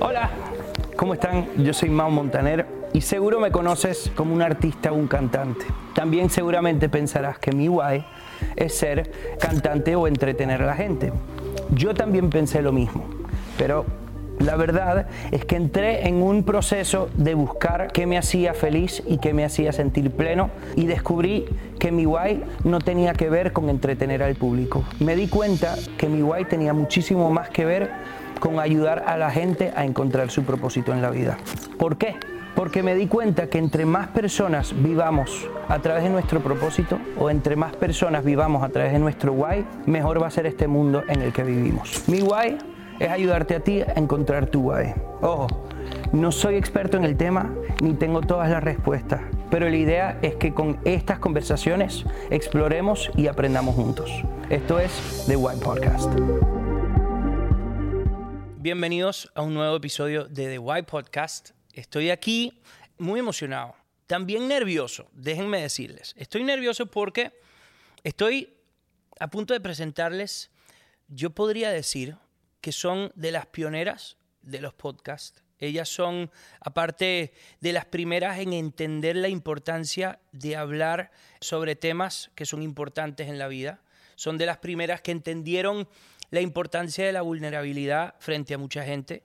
Hola, ¿cómo están? Yo soy Mau Montaner y seguro me conoces como un artista o un cantante. También seguramente pensarás que mi guay es ser cantante o entretener a la gente. Yo también pensé lo mismo, pero la verdad es que entré en un proceso de buscar qué me hacía feliz y qué me hacía sentir pleno y descubrí que mi guay no tenía que ver con entretener al público. Me di cuenta que mi guay tenía muchísimo más que ver con ayudar a la gente a encontrar su propósito en la vida. ¿Por qué? Porque me di cuenta que entre más personas vivamos a través de nuestro propósito o entre más personas vivamos a través de nuestro guay, mejor va a ser este mundo en el que vivimos. Mi guay es ayudarte a ti a encontrar tu guay. Ojo, no soy experto en el tema ni tengo todas las respuestas, pero la idea es que con estas conversaciones exploremos y aprendamos juntos. Esto es The Why Podcast. Bienvenidos a un nuevo episodio de The Why Podcast. Estoy aquí muy emocionado, también nervioso, déjenme decirles. Estoy nervioso porque estoy a punto de presentarles, yo podría decir, que son de las pioneras de los podcasts. Ellas son, aparte de las primeras en entender la importancia de hablar sobre temas que son importantes en la vida. Son de las primeras que entendieron la importancia de la vulnerabilidad frente a mucha gente,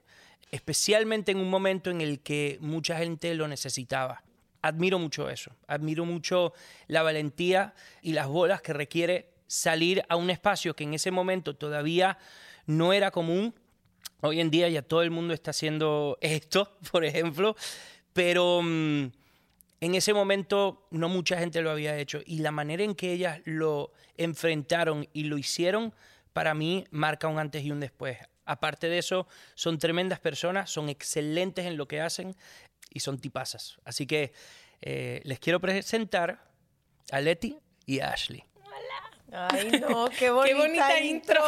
especialmente en un momento en el que mucha gente lo necesitaba. Admiro mucho eso, admiro mucho la valentía y las bolas que requiere salir a un espacio que en ese momento todavía no era común. Hoy en día ya todo el mundo está haciendo esto, por ejemplo, pero mm, en ese momento no mucha gente lo había hecho y la manera en que ellas lo enfrentaron y lo hicieron, para mí marca un antes y un después. Aparte de eso, son tremendas personas, son excelentes en lo que hacen y son tipazas. Así que eh, les quiero presentar a Leti y a Ashley. Ay, no, qué bonita, intro.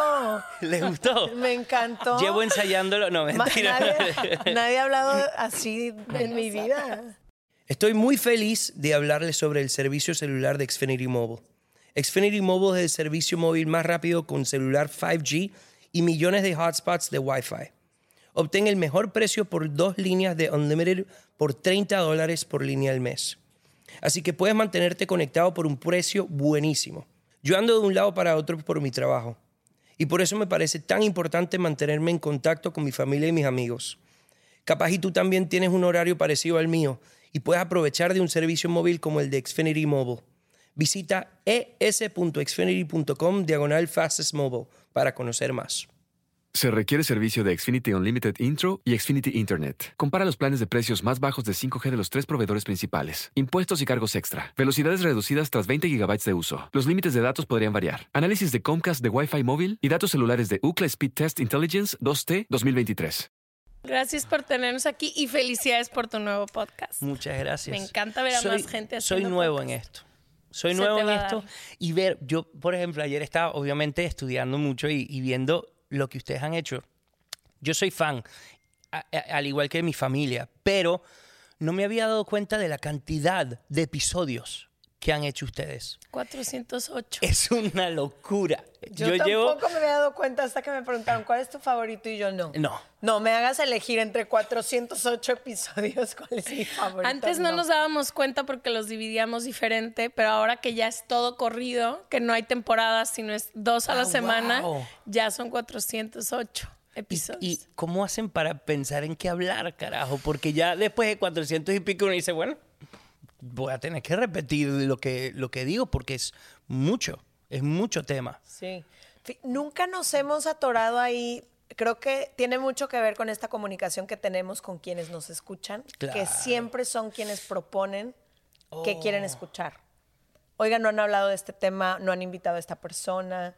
¿Les gustó? Me encantó. Llevo ensayándolo. No, mentira. Nadie, nadie ha hablado así en mi vida. Estoy muy feliz de hablarles sobre el servicio celular de Xfinity Mobile. Xfinity Mobile es el servicio móvil más rápido con celular 5G y millones de hotspots de Wi-Fi. Obtén el mejor precio por dos líneas de Unlimited por 30 dólares por línea al mes. Así que puedes mantenerte conectado por un precio buenísimo. Yo ando de un lado para otro por mi trabajo. Y por eso me parece tan importante mantenerme en contacto con mi familia y mis amigos. Capaz y tú también tienes un horario parecido al mío y puedes aprovechar de un servicio móvil como el de Xfinity Mobile. Visita es.xfinity.com diagonal fastest mobile para conocer más. Se requiere servicio de Xfinity Unlimited Intro y Xfinity Internet. Compara los planes de precios más bajos de 5G de los tres proveedores principales. Impuestos y cargos extra. Velocidades reducidas tras 20 GB de uso. Los límites de datos podrían variar. Análisis de Comcast de Wi-Fi móvil y datos celulares de UCLA Speed Test Intelligence 2T 2023. Gracias por tenernos aquí y felicidades por tu nuevo podcast. Muchas gracias. Me encanta ver a Soy- más gente Soy nuevo podcast. en esto. Soy Se nuevo en esto y ver, yo por ejemplo ayer estaba obviamente estudiando mucho y, y viendo lo que ustedes han hecho. Yo soy fan, al igual que mi familia, pero no me había dado cuenta de la cantidad de episodios que han hecho ustedes. 408. Es una locura. Yo, tampoco me había dado cuenta hasta que me preguntaron cuál es tu favorito y yo no. No. No, me hagas elegir entre 408 episodios cuál es mi favorito. Antes no, nos dábamos cuenta porque los dividíamos diferente, pero ahora que ya es todo corrido, que no hay temporadas, sino es dos a Ah, la semana, wow. ya son 408 ¿Y, episodios. y cómo hacen para pensar en qué hablar, carajo? Porque ya después de 400 y pico uno dice, bueno, voy a tener que repetir lo que, lo que digo porque es mucho, es mucho tema. Sí. Nunca nos hemos atorado ahí. Creo que tiene mucho que ver con esta comunicación que tenemos con quienes nos escuchan, que siempre son quienes proponen que Oh. quieren escuchar. Oiga, no han hablado de este tema, no han invitado a esta persona.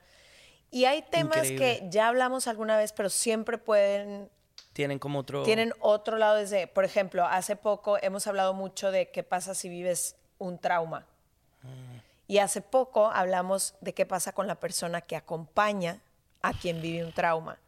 Y hay temas Increíble. que ya hablamos alguna vez, pero siempre pueden Tienen como otro... tienen otro lado desde, por ejemplo, hace poco hemos hablado mucho de qué pasa si vives un trauma. Y hace poco hablamos de qué pasa con la persona que acompaña a quien vive un trauma.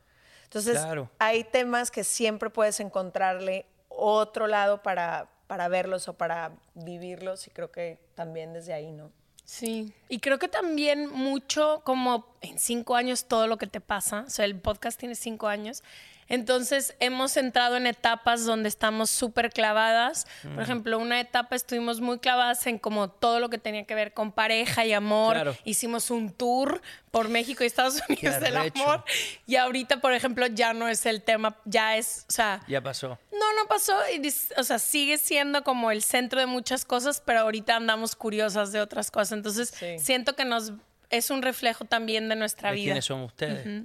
Entonces, Claro. hay temas que siempre puedes encontrarle otro lado para, para verlos o para vivirlos y creo que también desde ahí, ¿no? Sí, y creo que también mucho como en cinco años todo lo que te pasa, o sea, el podcast tiene cinco años, entonces hemos entrado en etapas donde estamos súper clavadas. Por ejemplo, una etapa estuvimos muy clavadas en como todo lo que tenía que ver con pareja y amor. Claro. Hicimos un tour por México y Estados Unidos del amor. Y ahorita, por ejemplo, ya no es el tema, ya es, o sea, Ya pasó. no, no pasó. y O sea, sigue siendo como el centro de muchas cosas, pero ahorita andamos curiosas de otras cosas. Entonces, Sí. siento que nos es un reflejo también de nuestra de vida. quiénes son ustedes.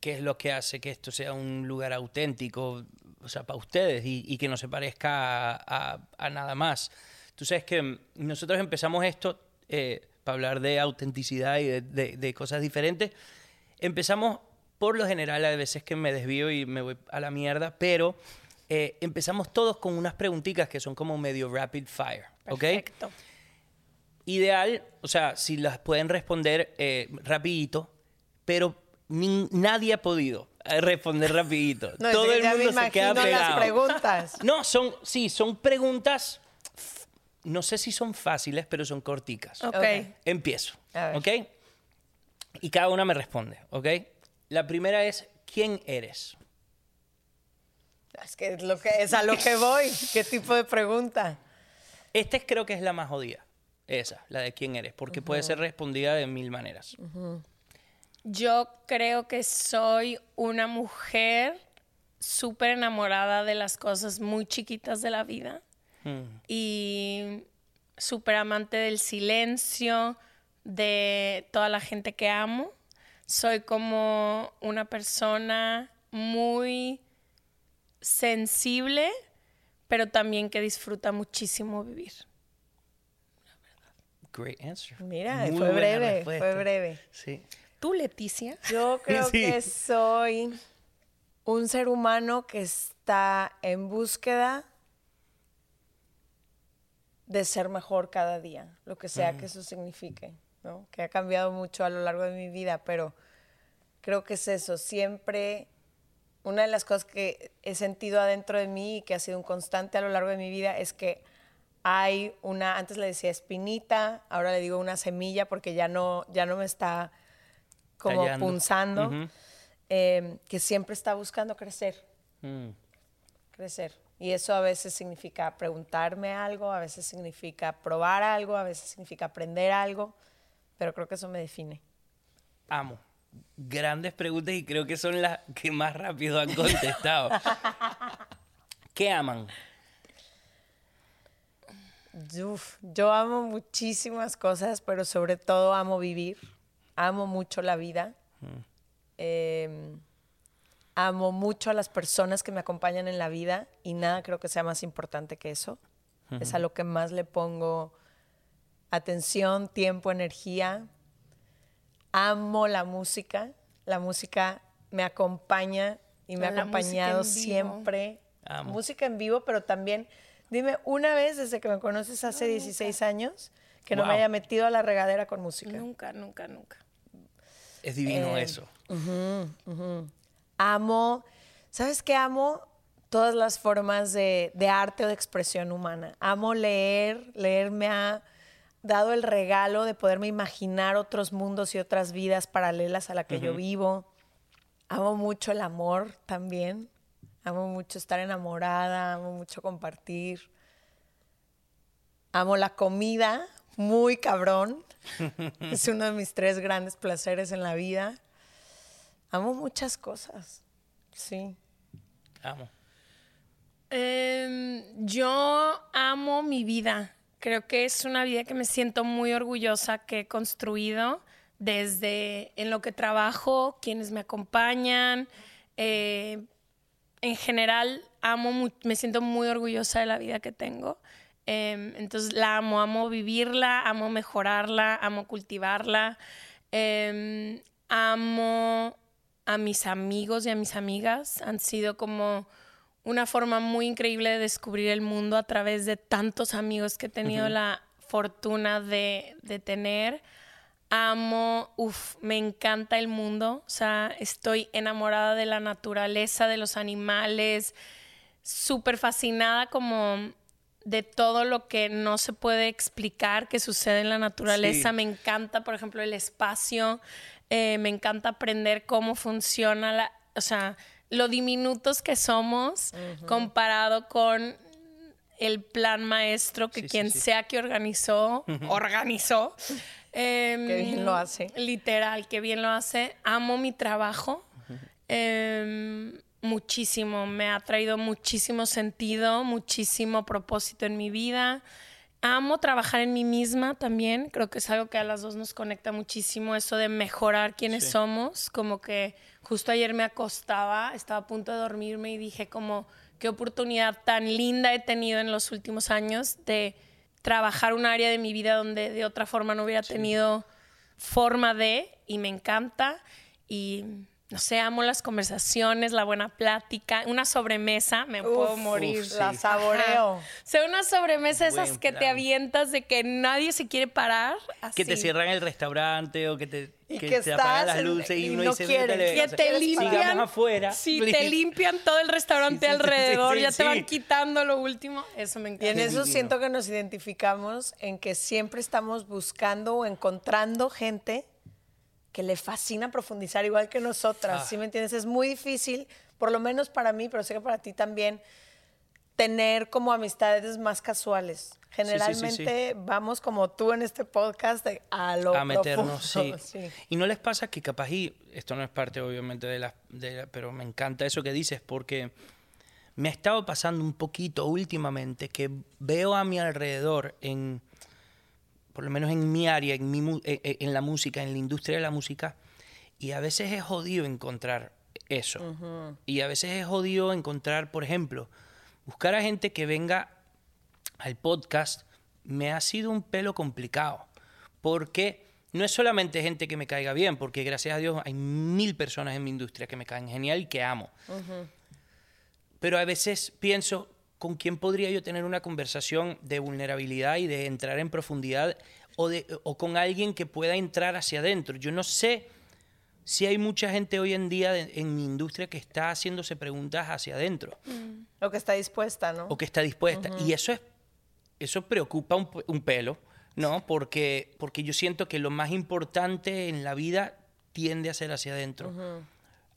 ¿Qué es lo que hace que esto sea un lugar auténtico, o sea, para ustedes y, y que no se parezca a, a- a nada más? Tú sabes que nosotros empezamos esto eh, para hablar de autenticidad y de, de- de cosas diferentes. Empezamos, por lo general, a veces que me desvío y me voy a la mierda, pero eh, empezamos todos con unas preguntitas que son como medio rapid fire, ¿ok? Perfecto. ideal, o sea, si las pueden responder eh, rapidito, pero nin- nadie ha podido eh, responder rapidito. No, Todo el mundo se queda imagino las pegado. preguntas. No, son, sí, son preguntas, no sé si son fáciles, pero son corticas. Ok. Empiezo. ¿ok? Y cada una me responde, ¿ok? La primera es, ¿quién eres? Es que es, lo que, es a lo que voy. ¿Qué tipo de pregunta? Esta es- creo que es la más jodida, esa, la de quién eres, porque puede ser respondida de mil maneras. Yo creo que soy una mujer súper enamorada de las cosas muy chiquitas de la vida Mm. y súper amante del silencio, de toda la gente que amo. Soy como una persona muy sensible, pero también que disfruta muchísimo vivir. Great answer. Mira, Muy fue breve, respuesta. fue breve. Sí. ¿Tú, Leticia? Yo creo Sí. que soy un ser humano que está en búsqueda de ser mejor cada día, lo que sea que eso signifique, ¿no? Que ha cambiado mucho a lo largo de mi vida, pero creo que es eso, siempre una de las cosas que he sentido adentro de mí y que ha sido un constante a lo largo de mi vida es que hay una, antes le decía espinita, ahora le digo una semilla porque ya no, ya no me está como punzando, eh, que siempre está buscando crecer, Mm. crecer. Y eso a veces significa preguntarme algo, a veces significa probar algo, a veces significa aprender algo, pero creo que eso me define. Amo. Grandes preguntas y creo que son las que más rápido han contestado. ¿Qué aman? Uf, yo amo muchísimas cosas, pero sobre todo amo vivir. Amo mucho la vida. Eh, amo mucho a las personas que me acompañan en la vida y nada creo que sea más importante que eso. Es a lo que más le pongo atención, tiempo, energía. Amo la música. La música me acompaña y me ha acompañado siempre. Amo. Música en vivo, pero también, dime, una vez desde que me conoces hace 16 años, que no me haya metido a la regadera con música. Nunca, nunca, nunca. Es divino Eh, eso. Amo, ¿sabes qué amo? Todas las formas de, de arte o de expresión humana. Amo leer, leer me ha dado el regalo de poderme imaginar otros mundos y otras vidas paralelas a la que yo vivo. Amo mucho el amor también. Amo mucho estar enamorada, amo mucho compartir. Amo la comida, muy cabrón. es uno de mis tres grandes placeres en la vida. Amo muchas cosas. Sí. Amo. Em, yo amo mi vida. Creo que es una vida que me siento muy orgullosa que he construido desde en lo que trabajo, quienes me acompañan. eh, en general, amo, me siento muy orgullosa de la vida que tengo. Em, entonces la amo, amo vivirla, amo mejorarla, amo cultivarla. Em, amo a mis amigos y a mis amigas. Han sido como una forma muy increíble de descubrir el mundo a través de tantos amigos que he tenido la fortuna de, de tener. Amo, uff, me encanta el mundo. O sea, estoy enamorada de la naturaleza, de los animales, súper fascinada como de todo lo que no se puede explicar que sucede en la naturaleza. Sí. Me encanta, por ejemplo, el espacio. Eh, me encanta aprender cómo funciona la, o sea, lo diminutos que somos comparado con el plan maestro que Sí, quien sí. sea que organizó, organizó. Em, Qué bien lo hace. Literal, que bien lo hace. Amo mi trabajo. Muchísimo. Me ha traído muchísimo sentido, muchísimo propósito en mi vida. Amo trabajar en mí misma también. Creo que es algo que a las dos nos conecta muchísimo, eso de mejorar quienes Sí. somos. Como que justo ayer me acostaba, estaba a punto de dormirme y dije como, qué oportunidad tan linda he tenido en los últimos años de trabajar un área de mi vida donde de otra forma no hubiera tenido forma de, y me encanta. Y no sé, amo las conversaciones, la buena plática, una sobremesa, me puedo Uf, morir. uf, La saboreo. Ajá. O sea, una sobremesa esas Buen que te avientas de que nadie se quiere parar. Que te cierran el restaurante o que te, Y que que te apagan las en- luces y y uno no dice. "Métele", Que o sea, te limpian. Sigamos afuera. Sí, please. te limpian todo el restaurante Sí, sí, sí, alrededor, sí, ya te van quitando lo último. Eso me Y encanta. en Qué eso divino. siento que nos identificamos en que siempre estamos buscando o encontrando gente que le fascina profundizar igual que nosotras, Ah. ¿sí me entiendes? Es muy difícil, por lo menos para mí, pero sé que para ti también, tener como amistades más casuales. sí, sí, Generalmente vamos como tú en este podcast de- a lo a meternos, sí. profundo, sí. Y no les pasa que capaz, y esto no es parte obviamente de la, de la- pero me encanta eso que dices porque me ha estado pasando un poquito últimamente que veo a mi alrededor en, por lo menos en mi área, en, mi, mu- eh, eh, en la música, en la industria de la música, y a veces es jodido encontrar eso. Y a veces es jodido encontrar, por ejemplo, buscar a gente que venga al podcast me ha sido un pelo complicado. Porque no es solamente gente que me caiga bien, porque gracias a Dios hay mil personas en mi industria que me caen genial y que amo. Pero a veces pienso, ¿con quién podría yo tener una conversación de vulnerabilidad y de entrar en profundidad? O, de, o con alguien que pueda entrar hacia adentro. Yo no sé si hay mucha gente hoy en día de- en mi industria que está haciéndose preguntas hacia adentro Lo que está dispuesta, ¿no? o que está dispuesta. Y eso es eso preocupa un pelo, ¿no? Porque, porque yo siento que lo más importante en la vida tiende a ser hacia adentro.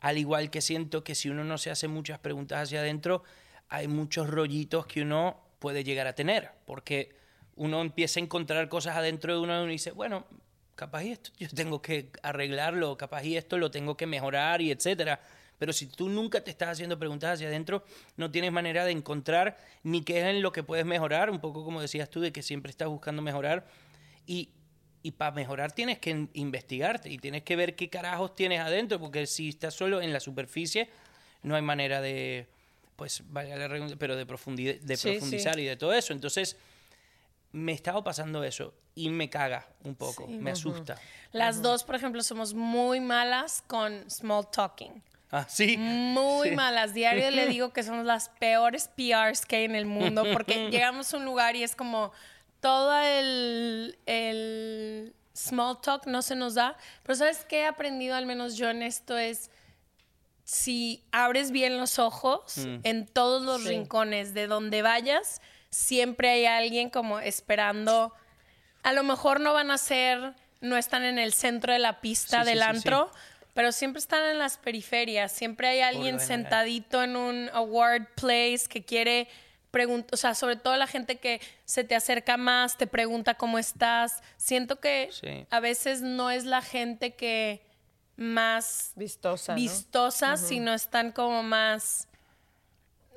Al igual que siento que si uno no se hace muchas preguntas hacia adentro, hay muchos rollitos que uno puede llegar a tener. Porque uno empieza a encontrar cosas adentro de uno y dice, bueno, capaz y esto yo tengo que arreglarlo, capaz y esto lo tengo que mejorar y etcétera. Pero si tú nunca te estás haciendo preguntas hacia adentro, no tienes manera de encontrar ni qué es en lo que puedes mejorar, un poco como decías tú, de que siempre estás buscando mejorar. Y, y para mejorar tienes que in- investigarte y tienes que ver qué carajos tienes adentro, porque si estás solo en la superficie, no hay manera de, pues, valga la redundancia, pero de, profundi- de Sí, profundizar sí. y de todo eso. Entonces, me estaba pasando eso y me caga un poco, me asusta. Las dos, por ejemplo, somos muy malas con small talking. Ah, sí. Muy Sí. malas. Diario le digo que somos las peores PRs que hay en el mundo porque llegamos a un lugar y es como todo el, el small talk no se nos da. Pero ¿sabes qué he aprendido, al menos yo en esto? Es si abres bien los ojos en todos los Sí. rincones de donde vayas, siempre hay alguien como esperando. A lo mejor no van a ser, no están en el centro de la pista Sí, sí, del sí, sí. antro, pero siempre están en las periferias. Siempre hay alguien sentadito en un award place que quiere preguntar, o sea, sobre todo la gente que se te acerca más, te pregunta cómo estás. Siento que Sí. a veces no es la gente que más Vistosa, ¿no? vistosas, sino están como más,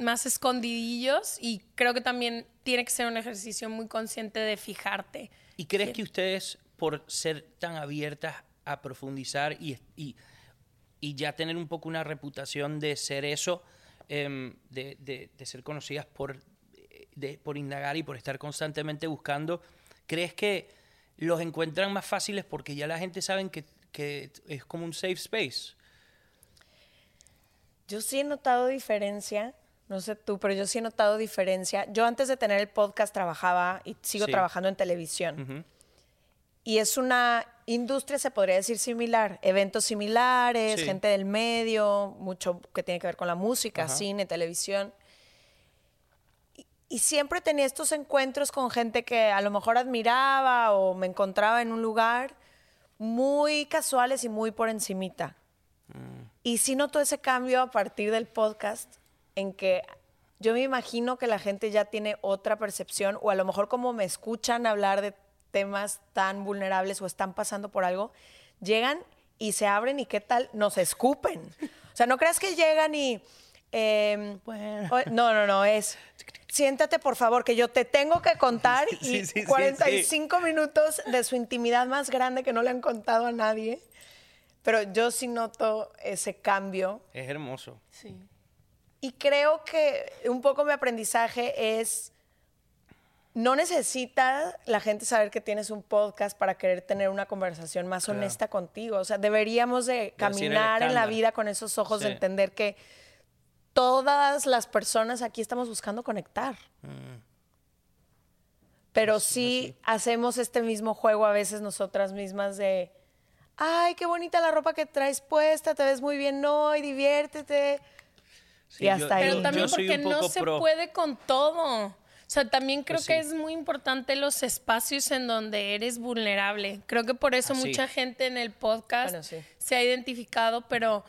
más escondidillos y creo que también tiene que ser un ejercicio muy consciente de fijarte. ¿Y crees que ustedes, por ser tan abiertas a profundizar y, y, y ya tener un poco una reputación de ser eso, em, de, de- de ser conocidas por, de- por indagar y por estar constantemente buscando, ¿crees que los encuentran más fáciles porque ya la gente sabe que, que es como un safe space? Yo sí he notado diferencia, no sé tú, pero yo sí he notado diferencia. Yo antes de tener el podcast trabajaba y sigo Sí. trabajando en televisión. Y es una industria, se podría decir, similar. Eventos similares, Sí. gente del medio, mucho que tiene que ver con la música, Ajá. cine, televisión. Y, y siempre tenía estos encuentros con gente que a lo mejor admiraba o me encontraba en un lugar muy casuales y muy por encimita. Y sí noto ese cambio a partir del podcast en que yo me imagino que la gente ya tiene otra percepción o a lo mejor como me escuchan hablar de temas tan vulnerables o están pasando por algo, llegan y se abren y qué tal, nos escupen. O sea, no creas que llegan y... em, Bueno. o- no, no, no, es... Siéntate, por favor, que yo te tengo que contar Sí, y sí, sí, 45 minutos de su intimidad más grande que no le han contado a nadie. Pero yo sí noto ese cambio Es hermoso. Sí. y creo que un poco mi aprendizaje es, no necesita la gente saber que tienes un podcast para querer tener una conversación más Claro. honesta contigo. O sea, deberíamos de caminar en la vida con esos ojos de entender que todas las personas aquí estamos buscando conectar. Mm. Pero sí hacemos este mismo juego a veces nosotras mismas de, ay, qué bonita la ropa que traes puesta, te ves muy bien hoy, diviértete. Sí, Y hasta ahí. Pero también porque no se pro. puede con todo. O sea, también creo Pues que es muy importante los espacios en donde eres vulnerable. Creo que por eso Así. mucha gente en el podcast Bueno, sí. se ha identificado, pero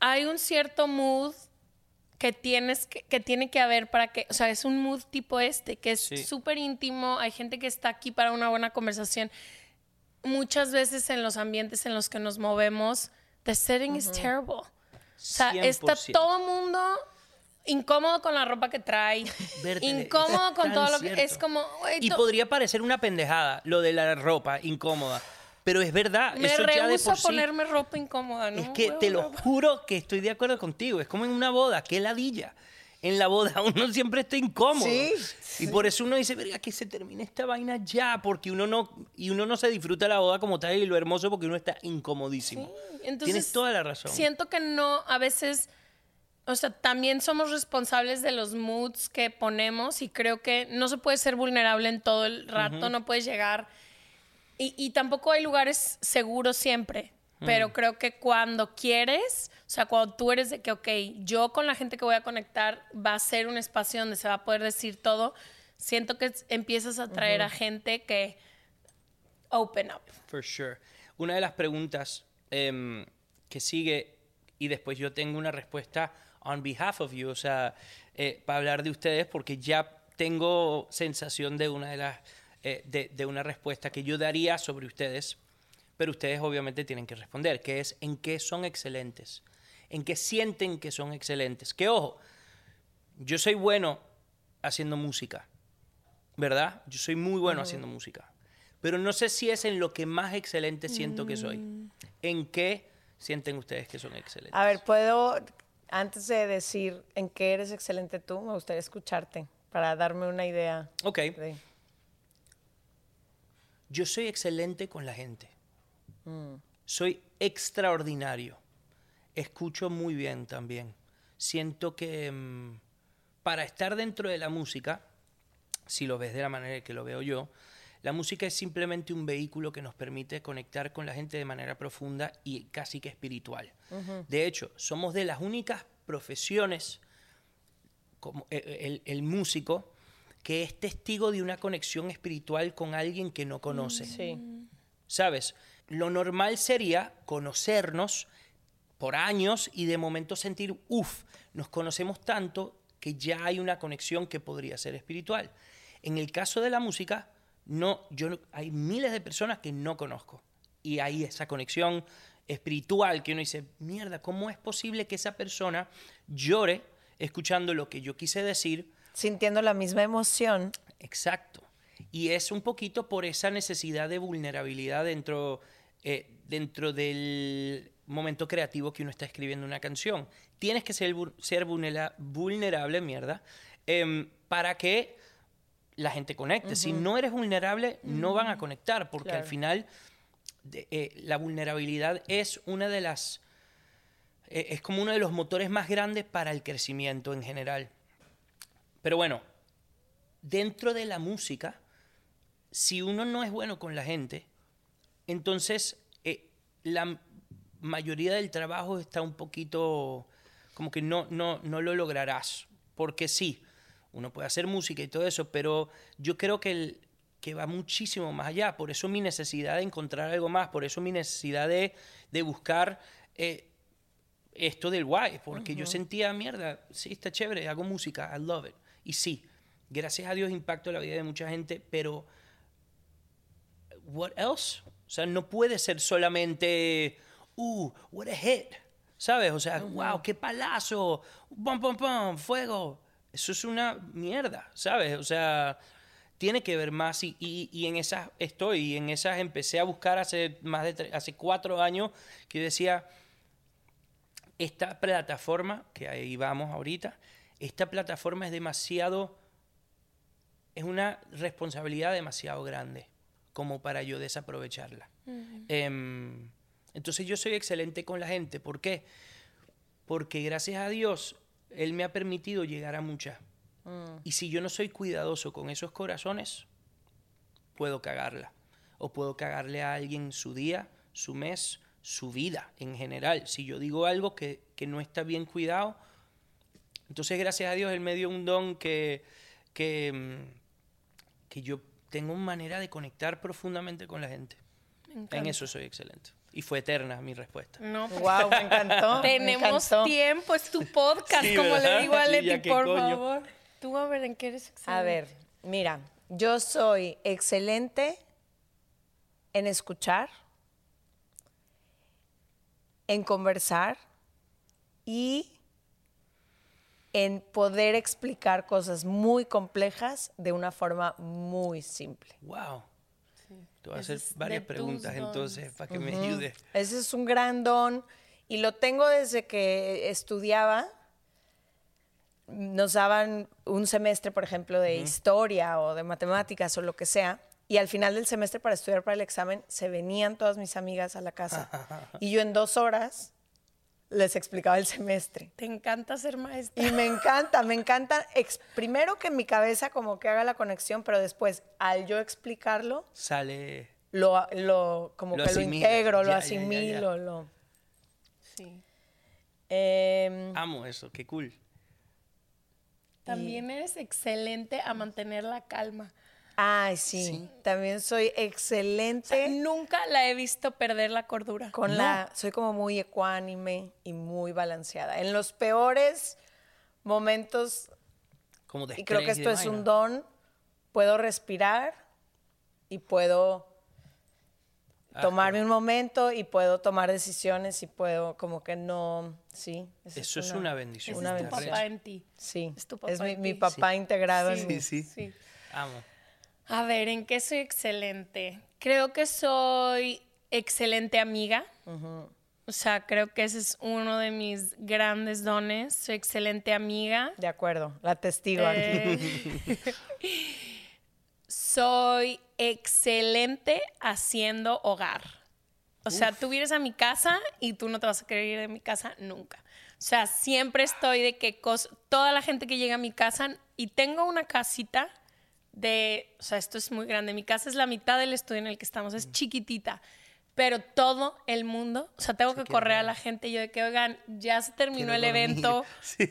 hay un cierto mood que tienes que, que tiene que haber para que, o sea, es un mood tipo este, que es Sí. súper íntimo, hay gente que está aquí para una buena conversación. Muchas veces en los ambientes en los que nos movemos, the setting is terrible. O sea, está 100%. todo mundo incómodo con la ropa que trae, incómodo con todo lo que cierto. es como, Y podría parecer una pendejada lo de la ropa incómoda. Pero es verdad. me eso ya de por a sí. ponerme ropa incómoda, ¿no? Es que Huevo, te lo huevo. juro que estoy de acuerdo contigo. Es como en una boda, qué ladilla. En la boda uno siempre está incómodo. Sí, Y por eso uno dice, verga, que se termine esta vaina ya, porque uno no, y uno no se disfruta la boda como tal y lo hermoso porque uno está incomodísimo. Entonces, Tienes toda la razón. Siento que no, a veces, o sea, también somos responsables de los moods que ponemos y creo que no se puede ser vulnerable en todo el rato, no puedes llegar. Y, y tampoco hay lugares seguros siempre, pero creo que cuando quieres, o sea, cuando tú eres de que, ok, yo con la gente que voy a conectar va a ser un espacio donde se va a poder decir todo, siento que empiezas a traer a gente que open up. For sure. Una de las preguntas em, que sigue, y después yo tengo una respuesta on behalf of you, o sea, eh, para hablar de ustedes, porque ya tengo sensación de una de las eh, de, de una respuesta que yo daría sobre ustedes, pero ustedes obviamente tienen que responder, que es en qué son excelentes, en qué sienten que son excelentes. Que ojo, yo soy bueno haciendo música, ¿verdad? Yo soy muy bueno haciendo música. Pero no sé si es en lo que más excelente siento que soy. ¿En qué sienten ustedes que son excelentes? A ver, puedo, antes de decir en qué eres excelente tú, me gustaría escucharte para darme una idea. Ok, de- yo soy excelente con la gente. Soy extraordinario. Escucho muy bien también. Siento que mm, para estar dentro de la música, si lo ves de la manera que lo veo yo, la música es simplemente un vehículo que nos permite conectar con la gente de manera profunda y casi que espiritual. De hecho, somos de las únicas profesiones, como eh, el, el músico, que es testigo de una conexión espiritual con alguien que no conoce. Sí. ¿Sabes? Lo normal sería conocernos por años y de momento sentir, uff, nos conocemos tanto que ya hay una conexión que podría ser espiritual. En el caso de la música, no, yo no- hay miles de personas que no conozco y hay esa conexión espiritual que uno dice, mierda, ¿cómo es posible que esa persona llore escuchando lo que yo quise decir? Sintiendo la misma emoción. Exacto. Y es un poquito por esa necesidad de vulnerabilidad dentro, eh, dentro del momento creativo que uno está escribiendo una canción. Tienes que ser, ser vulnera- vulnerable, mierda, em, para que la gente conecte. Si no eres vulnerable, no van a conectar, porque al final de- eh, la vulnerabilidad es una de las... eh, es como uno de los motores más grandes para el crecimiento en general. Pero bueno, dentro de la música, si uno no es bueno con la gente, entonces eh, la mayoría del trabajo está un poquito como que no, no, no lo lograrás. Porque sí, uno puede hacer música y todo eso, pero yo creo que, el, que va muchísimo más allá. Por eso mi necesidad de encontrar algo más, por eso mi necesidad de, de buscar eh, esto del guay, porque yo sentía, mierda, sí, está chévere, hago música, I love it. Y sí, gracias a Dios impacto la vida de mucha gente, pero what else? O sea, no puede ser solamente, uh, what a hit, ¿sabes? O sea, wow, qué palazo, pum, pum, pum, fuego. Eso es una mierda, ¿sabes? O sea, tiene que ver más y, y, y en esas estoy, y en esas empecé a buscar hace más de, hace cuatro años que yo decía, esta plataforma, que ahí vamos ahorita, esta plataforma es demasiado, es una responsabilidad demasiado grande como para yo desaprovecharla. Em, entonces yo soy excelente con la gente. ¿Por qué? Porque gracias a Dios, Él me ha permitido llegar a muchas. Y si yo no soy cuidadoso con esos corazones, puedo cagarla. O puedo cagarle a alguien su día, su mes, su vida en general. Si yo digo algo que, que no está bien cuidado, entonces gracias a Dios Él me dio un don que, que, mm, que yo tengo una manera de conectar profundamente con la gente. En eso soy excelente. Y fue eterna mi respuesta. No, pues, Wow, me encantó. me tenemos encantó. tiempo, es tu podcast, Sí, como ¿verdad? le digo a Leti, ya, ¿qué por coño? favor. Tú a ver en qué eres excelente. A ver, mira, yo soy excelente en escuchar, en conversar y en poder explicar cosas muy complejas de una forma muy simple. ¡Wow! Te voy a hacer es varias preguntas entonces para que me ayudes. Ese es un gran don y lo tengo desde que estudiaba. Nos daban un semestre, por ejemplo, de historia o de matemáticas o lo que sea. Y al final del semestre, para estudiar para el examen, se venían todas mis amigas a la casa. y yo en dos horas les explicaba el semestre. Te encanta ser maestra. Y me encanta, me encanta. ex- primero que mi cabeza como que haga la conexión, pero después, al yo explicarlo, Sale. lo, lo como Lo que lo integro, lo Ya, ya, ya, ya. asimilo, lo... Sí. Em, Amo eso, qué cool. También eres excelente a mantener la calma. Ay, sí. Sí. También soy excelente Nunca la he visto perder la cordura. con la... Soy como muy ecuánime y muy balanceada. En los peores momentos, Como de y creo que esto es un don, puedo respirar y puedo Ah, tomarme un momento y puedo tomar decisiones y puedo como que no... Sí. Eso es una bendición. Una es tu bendición. papá en ti. Sí. Es tu papá mi, en mi ti. papá integrado en mí. Sí, sí. Sí. Amo. A ver, ¿en qué soy excelente? Creo que soy excelente amiga. O sea, creo que ese es uno de mis grandes dones. Soy excelente amiga. De acuerdo, la testigo aquí. Eh, soy excelente haciendo hogar. O sea, tú vienes a mi casa y tú no te vas a querer ir de mi casa nunca. O sea, siempre estoy de que toda la gente que llega a mi casa y tengo una casita de, o sea, esto es muy grande. Mi casa es la mitad del estudio en el que estamos, es chiquitita. Pero todo el mundo, o sea, tengo que correr a la gente y yo de que, oigan, ya se terminó Quiero el dormir. evento. Sí.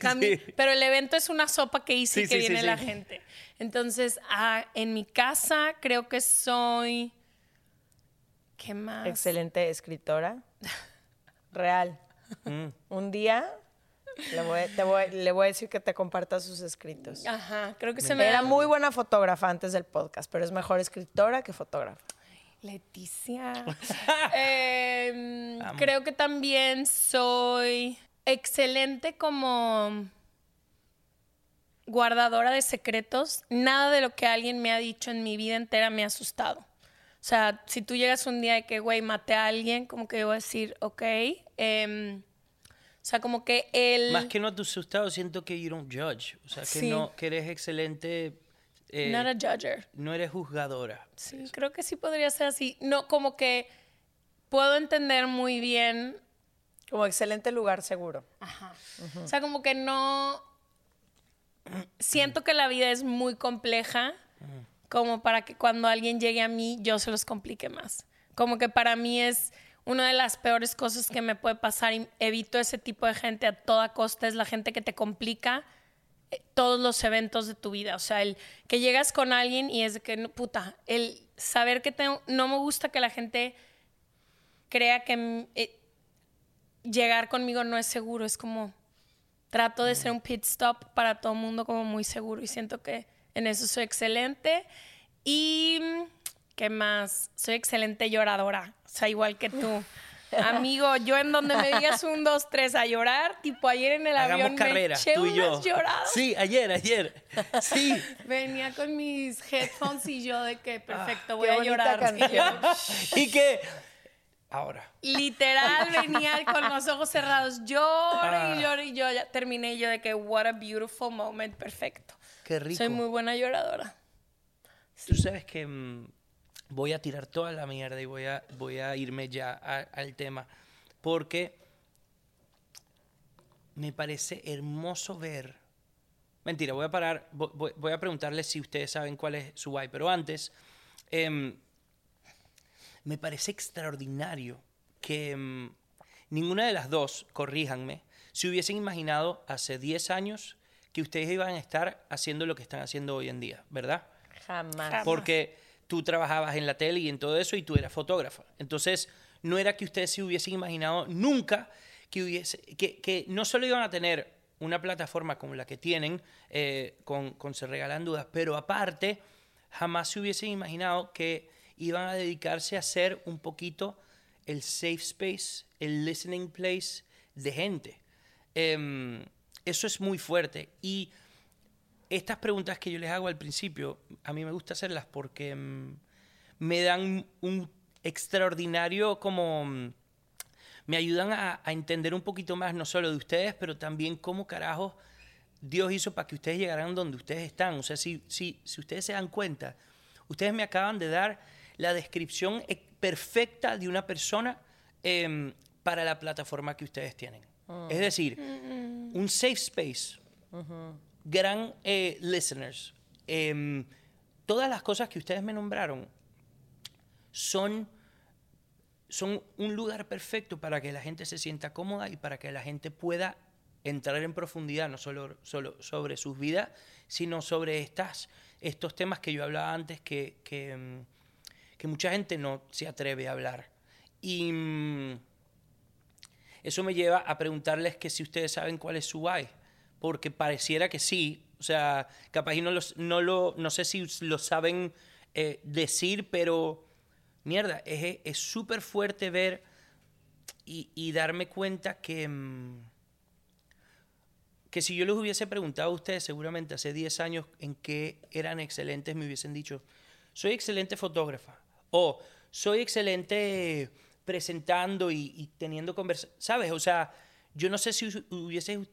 Pero el evento es una sopa que hice Sí, y que sí, sí, viene la sí. gente. Entonces, ah, en mi casa creo que soy. ¿Qué más? Excelente escritora. Real. Mm. Un día le voy, te voy- le voy a decir que te comparta sus escritos. Ajá, creo que se me Era da- muy buena fotógrafa antes del podcast, pero es mejor escritora que fotógrafa. Leticia. Em, creo que también soy excelente como guardadora de secretos. Nada de lo que alguien me ha dicho en mi vida entera me ha asustado. O sea, si tú llegas un día de que, güey, maté a alguien, como que yo voy a decir, ok. em, o sea, como que él... Más que no te asustado, siento que you don't judge. O sea, que, Sí. no, que eres excelente. eh, Not a judger. no eres juzgadora. Sí, creo que sí podría ser así. No, como que puedo entender muy bien Como excelente lugar seguro. O sea, como que no. Siento que la vida es muy compleja, como para que cuando alguien llegue a mí, yo se los complique más. Como que para mí es una de las peores cosas que me puede pasar y evito ese tipo de gente a toda costa, es la gente que te complica eh, todos los eventos de tu vida. O sea, el que llegas con alguien y es de que, puta, el saber que tengo, no me gusta que la gente crea que mm, eh, llegar conmigo no es seguro. Es como, trato de ser un pit stop para todo el mundo como muy seguro y siento que en eso soy excelente. Y, ¿qué más? Soy excelente lloradora, o sea, igual que tú. Amigo, yo en donde me digas un, dos, tres a llorar, tipo ayer en el Hagamos avión carrera, me eché tú y yo. unas lloradas. Sí, ayer, ayer. Sí. Venía con mis headphones y yo de que perfecto, Ah, voy a llorar. canción. Y que. Ahora. Literal venía con los ojos cerrados, lloro Ah. y lloro y yo ya terminé yo de que what a beautiful moment, perfecto. Qué rico. Soy muy buena lloradora. Tú sabes que mm, voy a tirar toda la mierda y voy a, voy a irme ya a- al tema. Porque me parece hermoso ver. Mentira, voy a parar. vo- Voy, voy a preguntarles si ustedes saben cuál es su guay. Pero antes, em, me parece extraordinario que em, ninguna de las dos, corríjanme, se hubiesen imaginado hace 10 años que ustedes iban a estar haciendo lo que están haciendo hoy en día, ¿verdad? Jamás. Jamás. porque tú trabajabas en la tele y en todo eso y tú eras fotógrafa. Entonces, no era que ustedes se hubiesen imaginado nunca que, hubiese, que, que no solo iban a tener una plataforma como la que tienen, eh, con, con Se Regalan Dudas, pero aparte, jamás se hubiesen imaginado que iban a dedicarse a ser un poquito el safe space, el listening place de gente. Em, eso es muy fuerte. Y estas preguntas que yo les hago al principio, a mí me gusta hacerlas porque mm, me dan un extraordinario como... mm, me ayudan a, a entender un poquito más no solo de ustedes, pero también cómo carajo Dios hizo para que ustedes llegaran donde ustedes están. O sea, si, si, si ustedes se dan cuenta, ustedes me acaban de dar la descripción e- perfecta de una persona em, para la plataforma que ustedes tienen. Es decir, un safe space gran eh, listeners, em, todas las cosas que ustedes me nombraron son, son un lugar perfecto para que la gente se sienta cómoda y para que la gente pueda entrar en profundidad, no solo, solo sobre sus vidas, sino sobre estas, estos temas que yo hablaba antes que, que, em, que mucha gente no se atreve a hablar. Y mm, eso me lleva a preguntarles que si ustedes saben cuál es su why, porque pareciera que sí, o sea, capaz y no, los, no, lo, no sé si lo saben eh, decir, pero mierda, es súper fuerte ver y, y darme cuenta que, mm, que si yo les hubiese preguntado a ustedes seguramente hace 10 años en qué eran excelentes, me hubiesen dicho, soy excelente fotógrafa o soy excelente presentando y, y teniendo conversaciones, ¿sabes? O sea, yo no sé si hubiese,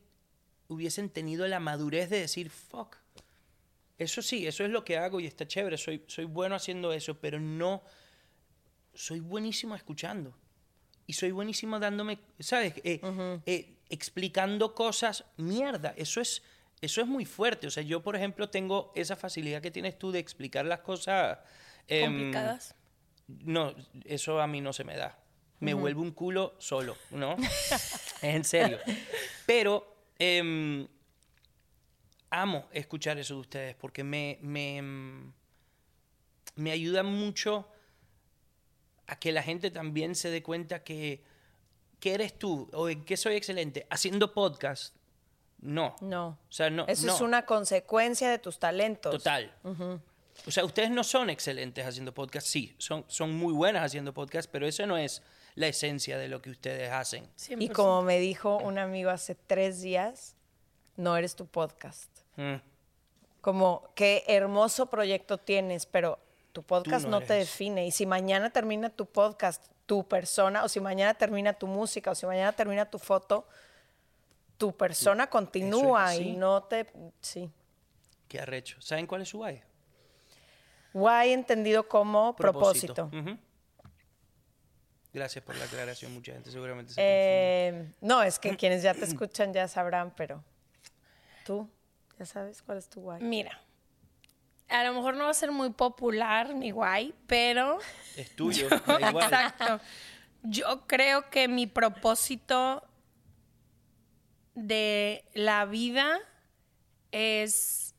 hubiesen tenido la madurez de decir, fuck, eso sí, eso es lo que hago y está chévere, soy, soy bueno haciendo eso, pero no, soy buenísimo escuchando. Y soy buenísimo dándome, ¿sabes? Eh, eh, explicando cosas, mierda, eso es, eso es muy fuerte. O sea, yo, por ejemplo, tengo esa facilidad que tienes tú de explicar las cosas... em, Complicadas. no, eso a mí no se me da. Me vuelvo un culo solo, ¿no? en serio. Pero em, amo escuchar eso de ustedes porque me, me, em, me ayuda mucho a que la gente también se dé cuenta que, que eres tú o en qué soy excelente. Haciendo podcast, no. No. O sea, no. Eso no. es una consecuencia de tus talentos. Total. O sea, ustedes no son excelentes haciendo podcast, sí, son, son muy buenas haciendo podcast, pero eso no es la esencia de lo que ustedes hacen. Y 100%. como me dijo un amigo hace tres días, no eres tu podcast. Mm. Como qué hermoso proyecto tienes, pero tu podcast no no, te define. Y si mañana termina tu podcast, tu persona, o si mañana termina tu música, o si mañana termina tu foto, tu persona continúa y no te... Sí. Qué arrecho. ¿Saben cuál es su guay? Guay entendido como propósito. Gracias por la aclaración. Mucha gente seguramente se confunde. Eh, no, es que quienes ya te escuchan ya sabrán, pero tú ya sabes cuál es tu guay. Mira, a lo mejor no va a ser muy popular mi guay, pero Es tuyo. igual. Exacto. Yo creo que mi propósito de la vida es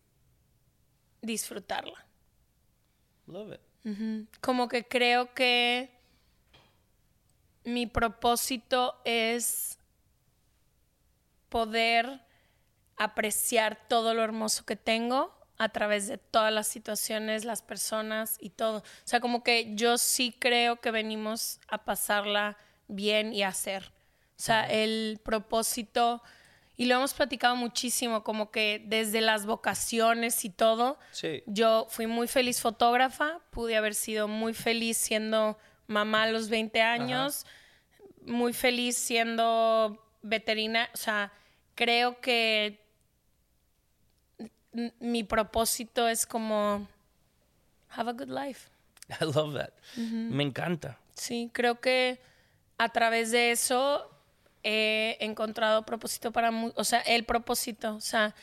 disfrutarla. Love it. Como que creo que mi propósito es poder apreciar todo lo hermoso que tengo a través de todas las situaciones, las personas y todo. O sea, como que yo sí creo que venimos a pasarla bien y a hacer. O sea, el propósito, y lo hemos platicado muchísimo, como que desde las vocaciones y todo, Sí. yo fui muy feliz fotógrafa, pude haber sido muy feliz siendo mamá a los 20 años, muy feliz siendo veterinaria, o sea, creo que mi propósito es como have a good life. I love that. Me encanta. Sí, creo que a través de eso he encontrado propósito para, o sea, el propósito, o sea,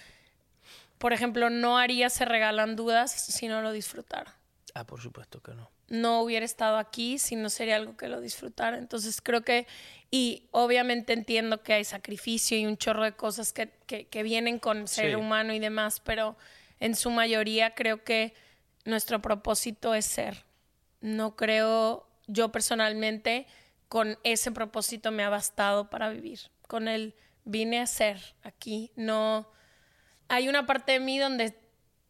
por ejemplo, no haría se regalan dudas si no lo disfrutara. Ah, por supuesto que no. no hubiera estado aquí si no sería algo que lo disfrutara. Entonces creo que, y obviamente entiendo que hay sacrificio y un chorro de cosas que, que- que vienen con ser Sí. humano y demás, pero en su mayoría creo que nuestro propósito es ser. No creo, yo personalmente, con ese propósito me ha bastado para vivir. Con el vine a ser aquí. No, hay una parte de mí donde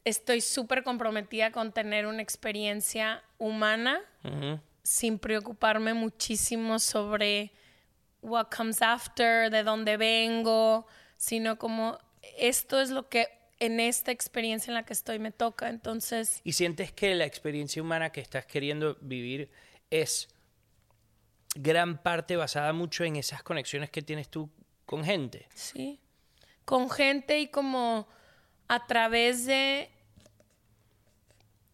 estoy súper comprometida con tener una experiencia humana sin preocuparme muchísimo sobre what comes after, de dónde vengo, sino como esto es lo que en esta experiencia en la que estoy me toca. Entonces, ¿Y sientes que la experiencia humana que estás queriendo vivir es gran parte basada mucho en esas conexiones que tienes tú con gente? sí, con gente y como a través de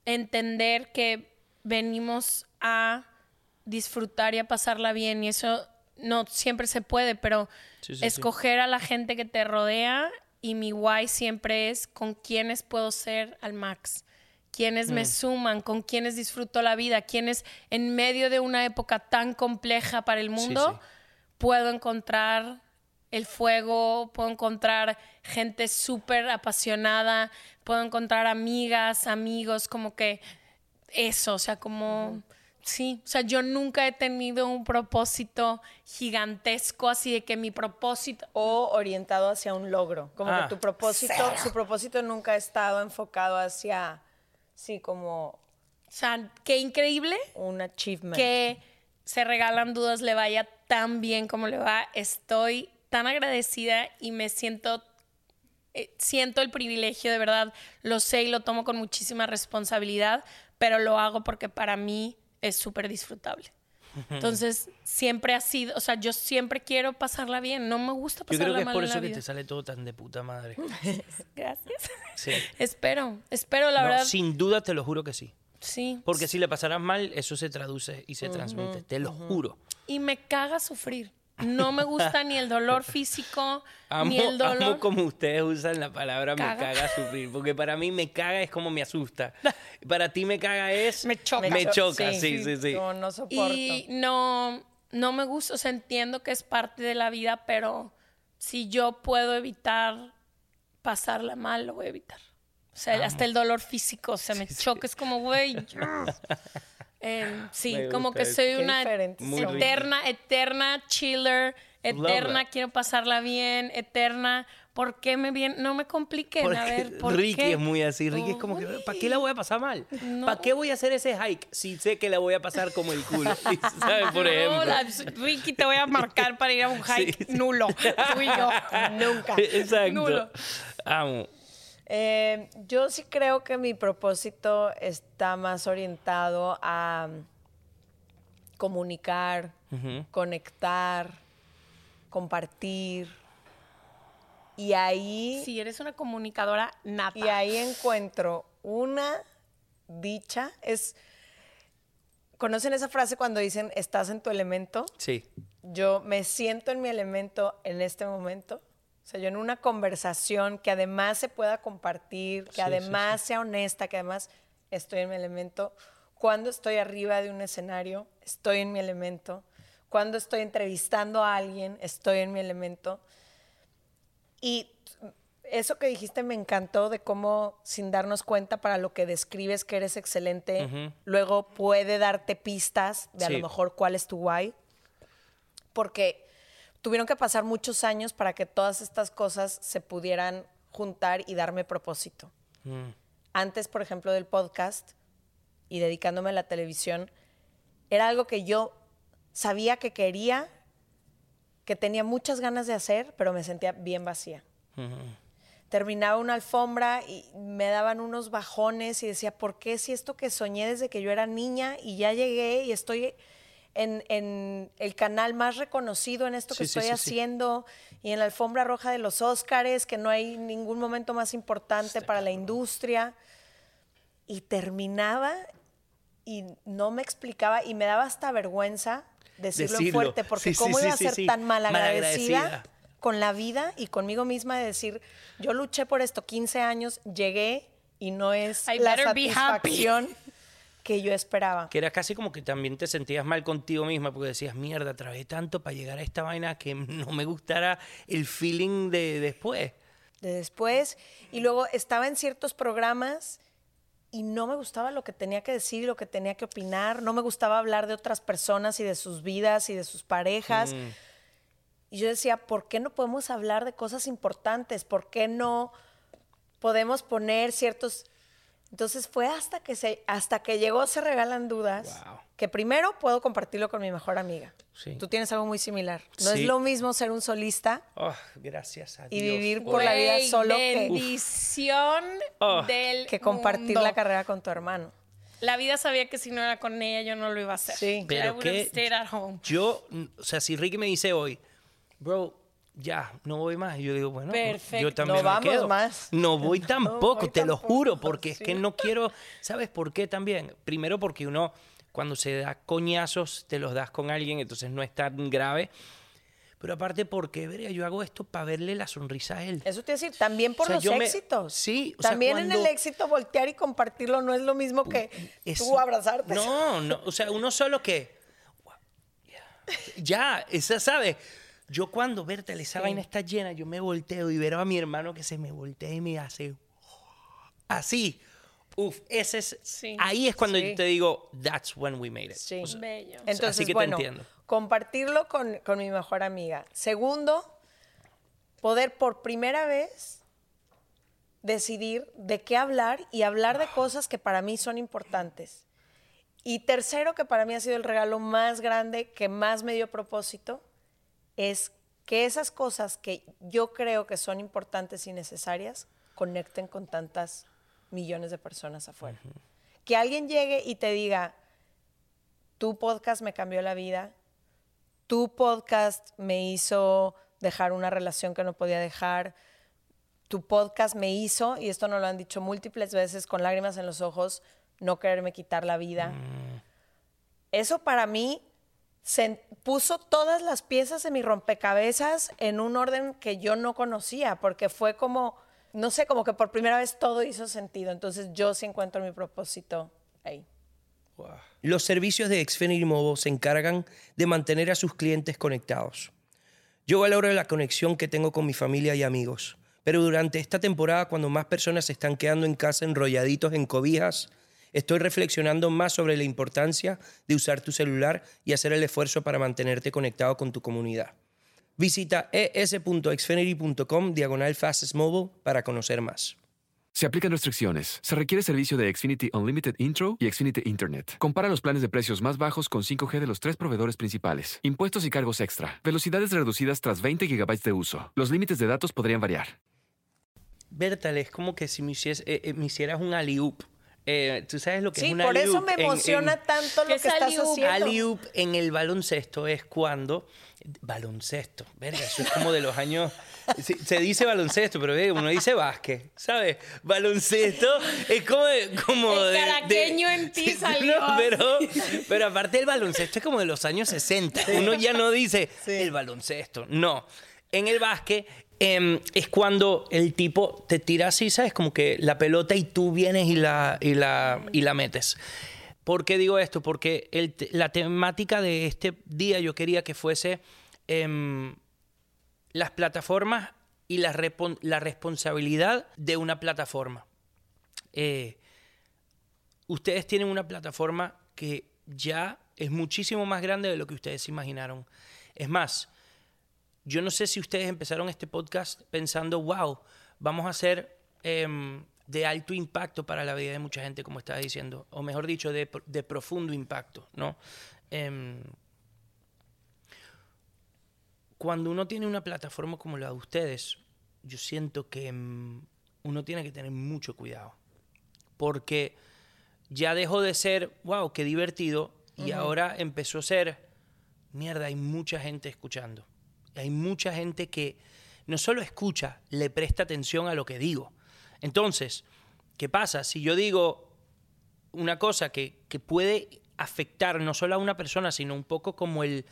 entender que venimos a disfrutar y a pasarla bien y eso no siempre se puede, pero Sí, sí, sí. escoger a la gente que te rodea y mi why siempre es con quienes puedo ser al max, quienes Mm. me suman, con quienes disfruto la vida, quienes en medio de una época tan compleja para el mundo sí. puedo encontrar el fuego, puedo encontrar gente súper apasionada, puedo encontrar amigas, amigos, como que eso, o sea, como... Sí, o sea, yo nunca he tenido un propósito gigantesco así de que mi propósito... O orientado hacia un logro. Como Ah, que tu propósito, su propósito nunca ha estado enfocado hacia, sí, como O sea, qué increíble un achievement. que se regalan dudas le vaya tan bien como le va. Estoy tan agradecida y me siento eh, siento el privilegio de verdad, lo sé y lo tomo con muchísima responsabilidad, pero lo hago porque para mí es súper disfrutable. Entonces, siempre ha sido, o sea, yo siempre quiero pasarla bien, no me gusta Yo pasarla creo que es mal por eso que vida. te sale todo tan de puta madre. Gracias. Sí. espero, espero la No, verdad. sin duda te lo juro que sí. Sí. Porque si le pasaras mal, eso se traduce y se transmite. Te lo juro. Y me caga sufrir. No me gusta ni el dolor físico, Amo, ni el dolor. amo como ustedes usan la palabra Caga. me caga sufrir. Porque para mí me caga es como me asusta. Para ti me caga es... Me choca. Me cho- choca, sí, sí, sí. No, no soporto. Y no, no me gusta, o sea, entiendo que es parte de la vida, pero si yo puedo evitar pasarla mal, lo voy a evitar. O sea, hasta el dolor físico, o sea, me choca, es como, güey. Em, sí, Me como gusta que eso. soy Qué una Muy eterna, eterna chiller, eterna, quiero pasarla bien, eterna. ¿Por qué me bien? No me compliquen, Porque a ver, ¿por Ricky qué? es muy así. Ricky es como que. ¿para qué la voy a pasar mal? No. ¿Para qué voy a hacer ese hike si sé que la voy a pasar como el culo? ¿Sabes? Por ejemplo. No, la- Ricky, te voy a marcar para ir a un hike Sí, sí. nulo. Tú y yo. Nunca. Exacto. Nulo. Amo. Eh, yo sí creo que mi propósito está más orientado a mm, comunicar, conectar, compartir. Y ahí, Si eres una comunicadora nata. y ahí encuentro una dicha. Es, ¿Conocen esa frase cuando dicen estás en tu elemento? Sí. yo me siento en mi elemento en este momento. O sea, yo en una conversación que además se pueda compartir, que Sí, sí, además sea honesta, que además estoy en mi elemento. Cuando estoy arriba de un escenario, estoy en mi elemento. Cuando estoy entrevistando a alguien, estoy en mi elemento. Y eso que dijiste me encantó de cómo sin darnos cuenta para lo que describes que eres excelente, luego puede darte pistas de a lo mejor cuál es tu guay. Porque tuvieron que pasar muchos años para que todas estas cosas se pudieran juntar y darme propósito. Antes, por ejemplo, del podcast y dedicándome a la televisión, era algo que yo sabía que quería, que tenía muchas ganas de hacer, pero me sentía bien vacía. Terminaba una alfombra y me daban unos bajones y decía, ¿por qué si esto que soñé desde que yo era niña y ya llegué y estoy en, en el canal más reconocido en esto que Sí, estoy sí, sí. haciendo y en la alfombra roja de los Óscares, que no hay ningún momento más importante para la industria? Y terminaba y no me explicaba y me daba hasta vergüenza decirlo, Decirlo. fuerte, porque cómo sí, iba a ser sí. tan malagradecida, Malagradecida. con la vida y conmigo misma de decir, yo luché por esto 15 años, llegué y no es I la better be happy. satisfacción que yo esperaba. Que era casi como que también te sentías mal contigo misma porque decías, mierda, trabajé tanto para llegar a esta vaina que no me gustara el feeling de después. de después. Y luego estaba en ciertos programas y no me gustaba lo que tenía que decir lo que tenía que opinar. No me gustaba hablar de otras personas y de sus vidas y de sus parejas. Y yo decía, ¿por qué no podemos hablar de cosas importantes? ¿Por qué no podemos poner ciertos... Entonces fue hasta que, se, hasta que llegó Se Regalan Dudas, Wow. que primero puedo compartirlo con mi mejor amiga. Sí. Tú tienes algo muy similar. No Sí. es lo mismo ser un solista Oh, gracias a Y Dios. vivir por- por la vida solo que- bendición Oh. del que compartir mundo. la carrera con tu hermano. La vida sabía que si no era con ella yo no lo iba a hacer. Sí. I Pero que at home. yo, o sea, si Ricky me dice hoy, bro, ya, no voy más, yo digo, bueno, Perfecto. yo también No me vamos quedo. más. No voy tampoco, voy te lo juro, porque es que no quiero, ¿sabes por qué también? Primero porque uno, cuando se da coñazos, te los das con alguien, entonces no es tan grave. Pero aparte porque, verga, yo hago esto para verle la sonrisa a él. Eso te decir, también por O sea, los me- éxitos. sí, o sea, También en el éxito voltear y compartirlo no es lo mismo que tú abrazarte. No, no, o sea, uno solo que. Ya, esa, ¿sabes? Yo cuando, Bertel, esa vaina está llena, yo me volteo y veo a mi hermano que se me voltea y me hace. Así. Uf, ese es. Sí. Ahí es cuando Sí. yo te digo, that's when we made it. Sí. O sea, Bello. Entonces, así que te bueno, entiendo. compartirlo con, con mi mejor amiga. Segundo, poder por primera vez decidir de qué hablar y hablar de cosas que para mí son importantes. Y tercero, que para mí ha sido el regalo más grande, que más me dio propósito, es que esas cosas que yo creo que son importantes y necesarias conecten con tantas millones de personas afuera. Que alguien llegue y te diga, tu podcast me cambió la vida, tu podcast me hizo dejar una relación que no podía dejar, tu podcast me hizo, y esto nos lo han dicho múltiples veces con lágrimas en los ojos, no quererme quitar la vida. Eso para mí se puso todas las piezas de mi rompecabezas en un orden que yo no conocía, porque fue como, no sé, como que por primera vez todo hizo sentido. Entonces yo sí encuentro mi propósito ahí. Los servicios de Xfinity Mobile se encargan de mantener a sus clientes conectados. Yo valoro la conexión que tengo con mi familia y amigos, pero durante esta temporada, cuando más personas se están quedando en casa enrolladitos en cobijas, estoy reflexionando más sobre la importancia de usar tu celular y hacer el esfuerzo para mantenerte conectado con tu comunidad. Visita es.xfinity.com diagonal fastest mobile para conocer más. Se aplican restricciones. Se requiere servicio de Xfinity Unlimited Intro y Xfinity Internet. Compara los planes de precios más bajos con 5G de los tres proveedores principales. Impuestos y cargos extra. Velocidades reducidas tras 20 GB de uso. Los límites de datos podrían variar. Bertal, es como que si me, hicies- eh, eh, me hicieras un alley-oop. Eh, ¿Tú sabes lo que es Sí, por eso me emociona en- tanto lo ¿Qué que es estás haciendo. Alley-oop en el baloncesto es cuando. Baloncesto, verga, eso es como de los años. se dice baloncesto, pero eh, uno dice básquet, ¿sabes? Baloncesto es como. de- como El de- de- caraqueño en ti Sí, salió no, pero, pero aparte el baloncesto es como de los años 60. Uno ya no dice el baloncesto, no. En el básquet em, es cuando el tipo te tira así, ¿sabes? Como que la pelota y tú vienes y la, y la, y la metes. ¿Por qué digo esto? Porque la temática de este día yo quería que fuese em, las plataformas y la, la responsabilidad de una plataforma. Eh, ustedes tienen una plataforma que ya es muchísimo más grande de lo que ustedes imaginaron. Es más, yo no sé si ustedes empezaron este podcast pensando, wow, vamos a hacer em, de alto impacto para la vida de mucha gente, como estaba diciendo, o mejor dicho, de, pro- de profundo impacto, ¿no? Em, cuando uno tiene una plataforma como la de ustedes, yo siento que mm, uno tiene que tener mucho cuidado. Porque ya dejó de ser, wow, qué divertido, y ahora empezó a ser, mierda, hay mucha gente escuchando. Hay mucha gente que no solo escucha, le presta atención a lo que digo. Entonces, ¿qué pasa? Si yo digo una cosa que, que puede afectar no solo a una persona, sino un poco como el,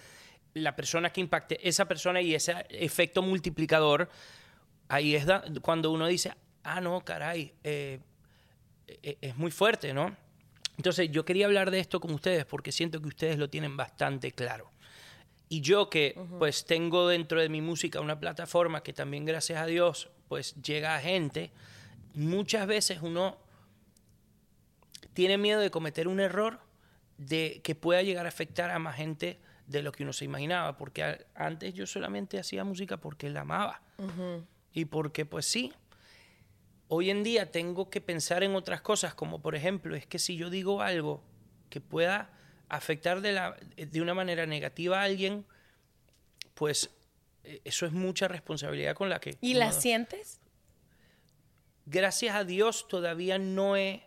la persona que impacte esa persona y ese efecto multiplicador, ahí es cuando uno dice, ah, no, caray, eh, eh, es muy fuerte, ¿no? Entonces yo quería hablar de esto con ustedes porque siento que ustedes lo tienen bastante claro. Y yo que pues tengo dentro de mi música una plataforma que también gracias a Dios pues llega a gente, muchas veces uno tiene miedo de cometer un error de que pueda llegar a afectar a más gente de lo que uno se imaginaba, porque a- antes yo solamente hacía música porque la amaba y porque pues sí. Hoy en día tengo que pensar en otras cosas, como por ejemplo, es que si yo digo algo que pueda afectar de, la, de una manera negativa a alguien, pues eh, eso es mucha responsabilidad con la que... ¿Y la sientes? gracias a Dios todavía no he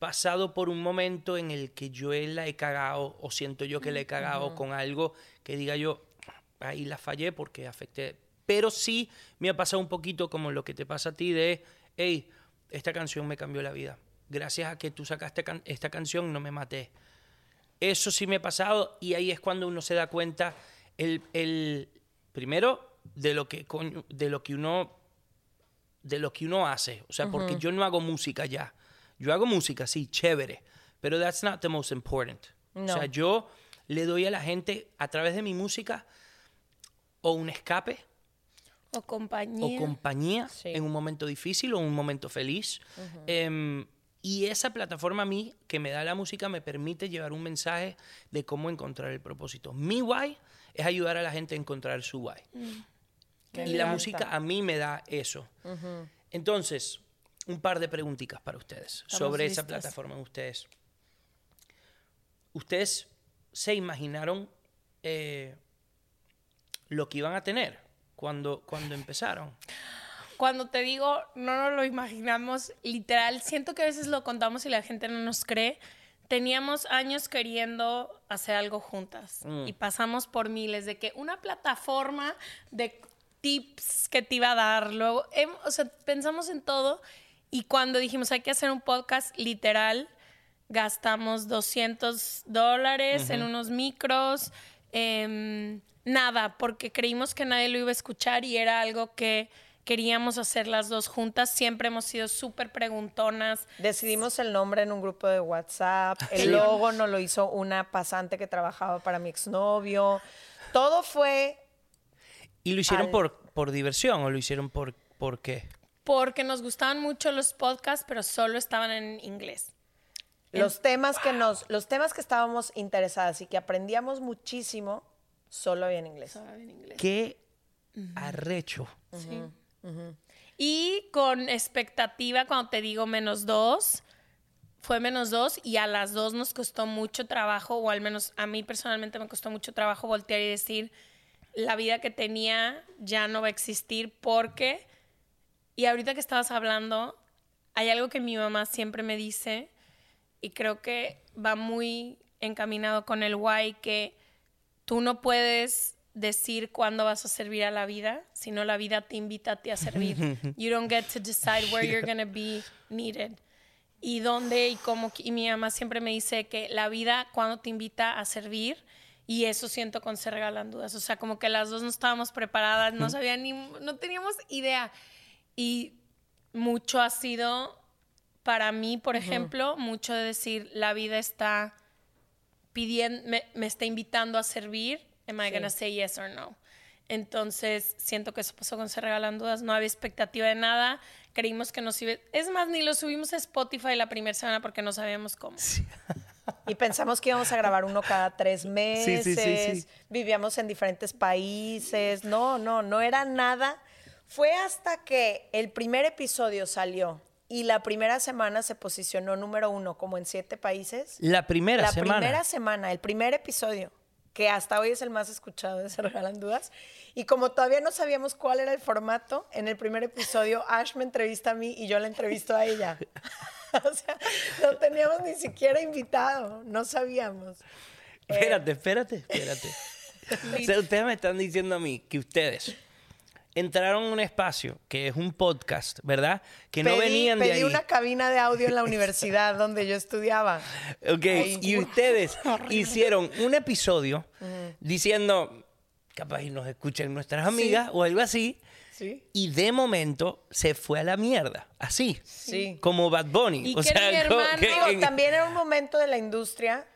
pasado por un momento en el que yo la he cagado o siento yo que la he cagado con algo que diga yo, ahí la fallé porque afecté. Pero sí me ha pasado un poquito como lo que te pasa a ti de, hey, esta canción me cambió la vida. Gracias a que tú sacaste can- esta canción no me maté. Eso sí me ha pasado y ahí es cuando uno se da cuenta, el, el- primero, de lo que, de lo que uno de lo que uno hace. O sea, porque yo no hago música ya. Yo hago música, sí, chévere. Pero that's not the most important. O sea, No. yo le doy a la gente a través de mi música o un escape ¿O compañía? o compañía Sí. en un momento difícil o un momento feliz. Y esa plataforma a mí, que me da la música, me permite llevar un mensaje de cómo encontrar el propósito. Mi why es ayudar a la gente a encontrar su why. Y la música a mí me da eso. Entonces, un par de preguntitas para ustedes Estamos sobre esa plataforma. Ustedes, ¿ustedes se imaginaron eh, lo que iban a tener cuando, cuando empezaron? Cuando te digo, no nos lo imaginamos, literal, siento que a veces lo contamos y la gente no nos cree. Teníamos años queriendo hacer algo juntas Mm. y pasamos por miles de que una plataforma de tips que te iba a dar, luego, em, o sea, pensamos en todo y cuando dijimos hay que hacer un podcast, literal, gastamos 200 dólares en unos micros, em, nada, porque creímos que nadie lo iba a escuchar y era algo que queríamos hacer las dos juntas. Siempre hemos sido súper preguntonas. Decidimos el nombre en un grupo de WhatsApp. El Sí. logo nos lo hizo una pasante que trabajaba para mi exnovio. Todo fue ¿Y lo hicieron Al- por, por diversión o lo hicieron por, por qué? Porque nos gustaban mucho los podcasts, pero solo estaban en inglés. los temas que nos, los temas que estábamos interesadas y que aprendíamos muchísimo solo había en inglés. Solo en inglés. Qué arrecho. Sí. Y con expectativa, cuando te digo menos dos, fue menos dos y a las dos nos costó mucho trabajo, o al menos a mí personalmente me costó mucho trabajo voltear y decir, la vida que tenía ya no va a existir porque, y ahorita que estabas hablando, hay algo que mi mamá siempre me dice y creo que va muy encaminado con el why, que tú no puedes decir cuándo vas a servir a la vida, sino la vida te invita a ti a servir. You don't get to decide where you're going to be needed. Y dónde y cómo. Y mi mamá siempre me dice que la vida cuando te invita a servir, y eso siento con Se Regalan Dudas. O sea, como que las dos no estábamos preparadas, no sabían ni, no teníamos idea. Y mucho ha sido, para mí, por ejemplo, mucho de decir, la vida está pidiendo, me, me está invitando a servir, am I Sí. gonna say yes or no? Entonces, siento que eso pasó con Se Regalan Dudas. No había expectativa de nada. Creímos que nos iba... Es más, ni lo subimos a Spotify la primera semana porque no sabíamos cómo. Y pensamos que íbamos a grabar uno cada tres meses. sí, sí, sí. Vivíamos en diferentes países. No, no, no era nada. Fue hasta que el primer episodio salió y la primera semana se posicionó número uno, como en siete países. La primera la semana. primera semana, el primer episodio, que hasta hoy es el más escuchado de Se Regalan Dudas. Y como todavía no sabíamos cuál era el formato, en el primer episodio Ash me entrevista a mí y yo la entrevisto a ella. o sea, no teníamos ni siquiera invitado, no sabíamos. Espérate, espérate, espérate. o sea, ustedes me están diciendo a mí que ustedes entraron a un espacio que es un podcast, ¿verdad? Que no Pedí- venían de pedí ahí. una cabina de audio en la universidad donde yo estudiaba. Ok, Ahí. y ustedes hicieron un episodio diciendo, capaz y nos escuchen nuestras amigas o algo así, Sí. y de momento se fue a la mierda, así. Sí. Como Bad Bunny. Y o que sea, mi hermano que también era un momento de la industria,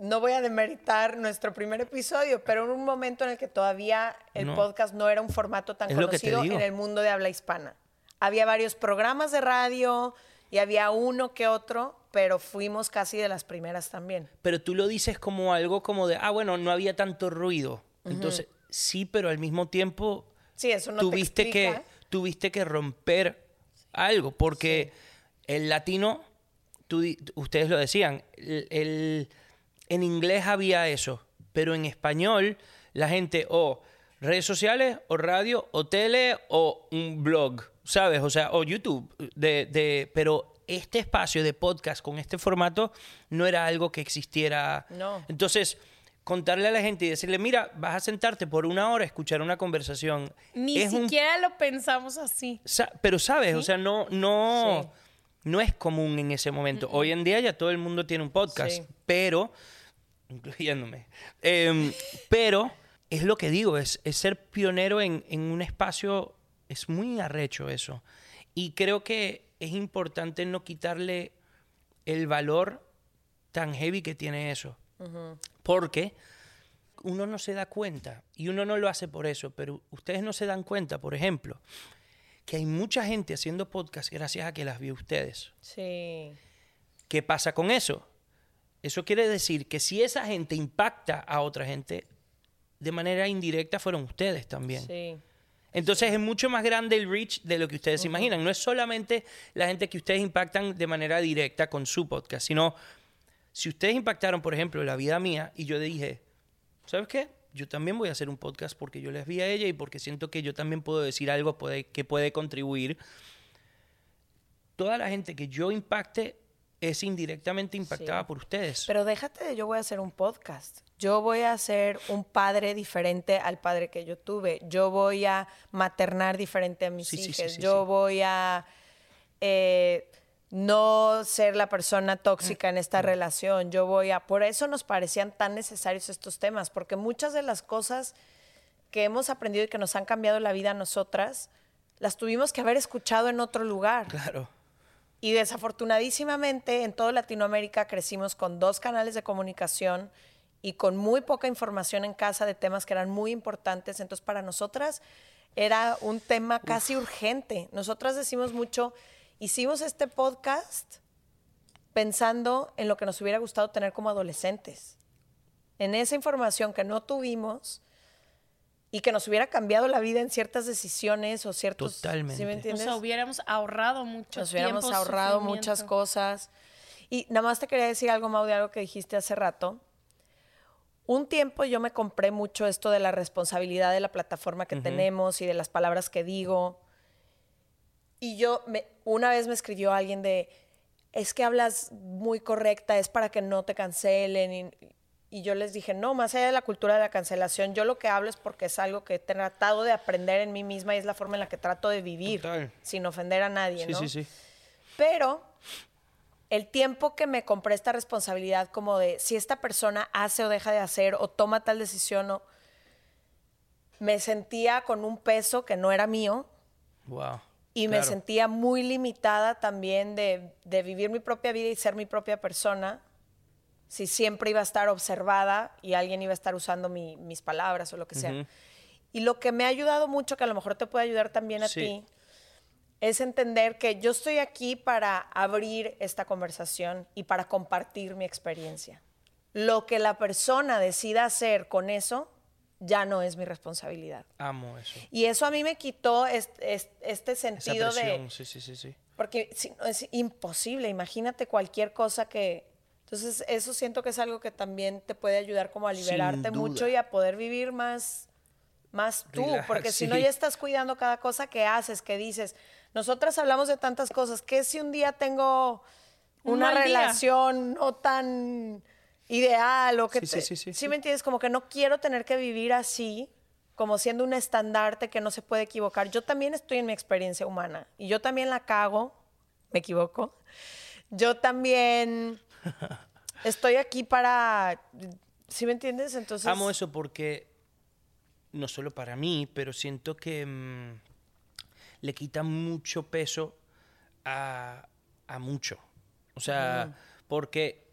no voy a demeritar nuestro primer episodio, pero era un momento en el que todavía el No. podcast no era un formato tan Es conocido en el mundo de habla hispana. Había varios programas de radio y había uno que otro, pero fuimos casi de las primeras también. Pero tú lo dices como algo como de, ah, bueno, no había tanto ruido. Entonces, sí, pero al mismo tiempo Sí, eso no te tuviste que tuviste que romper algo porque el latino tú ustedes lo decían el, el- en inglés había eso pero en español la gente o redes sociales o radio o tele o un blog sabes o sea o YouTube de, de- pero este espacio de podcast con este formato no era algo que existiera No. entonces contarle a la gente y decirle mira vas a sentarte por una hora a escuchar una conversación Ni es un siquiera lo pensamos así. Sa- pero sabes, o sea, no, no, Sí. no es común en ese momento. Hoy en día ya todo el mundo tiene un podcast, Sí. pero, incluyéndome, em, pero es lo que digo, es, es ser pionero en, en un espacio, es muy arrecho eso. Y creo que es importante no quitarle el valor tan heavy que tiene eso. Porque uno no se da cuenta y uno no lo hace por eso, pero ustedes no se dan cuenta, por ejemplo, que hay mucha gente haciendo podcast gracias a que las vio ustedes. Sí. ¿Qué pasa con eso? Eso quiere decir que si esa gente impacta a otra gente, de manera indirecta fueron ustedes también. Sí. Entonces es mucho más grande el reach de lo que ustedes se imaginan. No es solamente la gente que ustedes impactan de manera directa con su podcast, sino si ustedes impactaron, por ejemplo, la vida mía y yo dije, ¿sabes qué? Yo también voy a hacer un podcast porque yo les vi a ella y porque siento que yo también puedo decir algo puede- que puede contribuir. Toda la gente que yo impacte es indirectamente impactada Sí. por ustedes. Pero déjate de yo voy a hacer un podcast. Yo voy a ser un padre diferente al padre que yo tuve. Yo voy a maternar diferente a mis Sí, hijos. sí, yo voy a eh, no ser la persona tóxica en Mm. esta relación. Yo voy a... Por eso nos parecían tan necesarios estos temas, porque muchas de las cosas que hemos aprendido y que nos han cambiado la vida a nosotras, las tuvimos que haber escuchado en otro lugar. claro. Y desafortunadísimamente en toda Latinoamérica crecimos con dos canales de comunicación y con muy poca información en casa de temas que eran muy importantes. Entonces para nosotras era un tema casi urgente. Nosotras decimos mucho, hicimos este podcast pensando en lo que nos hubiera gustado tener como adolescentes. En esa información que no tuvimos y que nos hubiera cambiado la vida en ciertas decisiones o ciertos... Totalmente. ¿sí me O O entiendes? sea, hubiéramos ahorrado mucho Nos hubiéramos tiempo, ahorrado muchas cosas. Y nada más te quería decir algo, Mau, de algo que dijiste hace rato. Un tiempo yo me compré mucho esto de la responsabilidad de la plataforma que tenemos y de las palabras que digo. Y yo, me, una vez me escribió alguien de, es que hablas muy correcta, es para que no te cancelen. Y, y yo les dije, no, más allá de la cultura de la cancelación, yo lo que hablo es porque es algo que he tratado de aprender en mí misma y es la forma en la que trato de vivir, Total. sin ofender a nadie. Sí, ¿no? sí, sí. Pero el tiempo que me compré esta responsabilidad como de si esta persona hace o deja de hacer o toma tal decisión o me sentía con un peso que no era mío Wow. y me sentía muy limitada también de, de vivir mi propia vida y ser mi propia persona si siempre iba a estar observada y alguien iba a estar usando mi- mis palabras o lo que sea. Y lo que me ha ayudado mucho, que a lo mejor te puede ayudar también a Sí. ti, es entender que yo estoy aquí para abrir esta conversación y para compartir mi experiencia. Lo que la persona decida hacer con eso ya no es mi responsabilidad. Amo eso. Y eso a mí me quitó este, este Esa sentido de... presión, sí, sí, sí, sí. Porque si no, es imposible, imagínate cualquier cosa que... Entonces eso siento que es algo que también te puede ayudar como a liberarte mucho y a poder vivir más, más tú, porque si no sí. ya estás cuidando cada cosa que haces, que dices. Nosotras hablamos de tantas cosas, que si un día tengo Un una día. relación no tan ideal o que Sí, sí, te- sí, sí, ¿sí sí. me entiendes? Como que no quiero tener que vivir así, como siendo un estandarte que no se puede equivocar. Yo también estoy en mi experiencia humana y yo también la cago, me equivoco. Yo también estoy aquí para, ¿sí me entiendes? Entonces, Amo eso porque, no solo para mí, pero siento que mm, le quita mucho peso a, a mucho. O sea, porque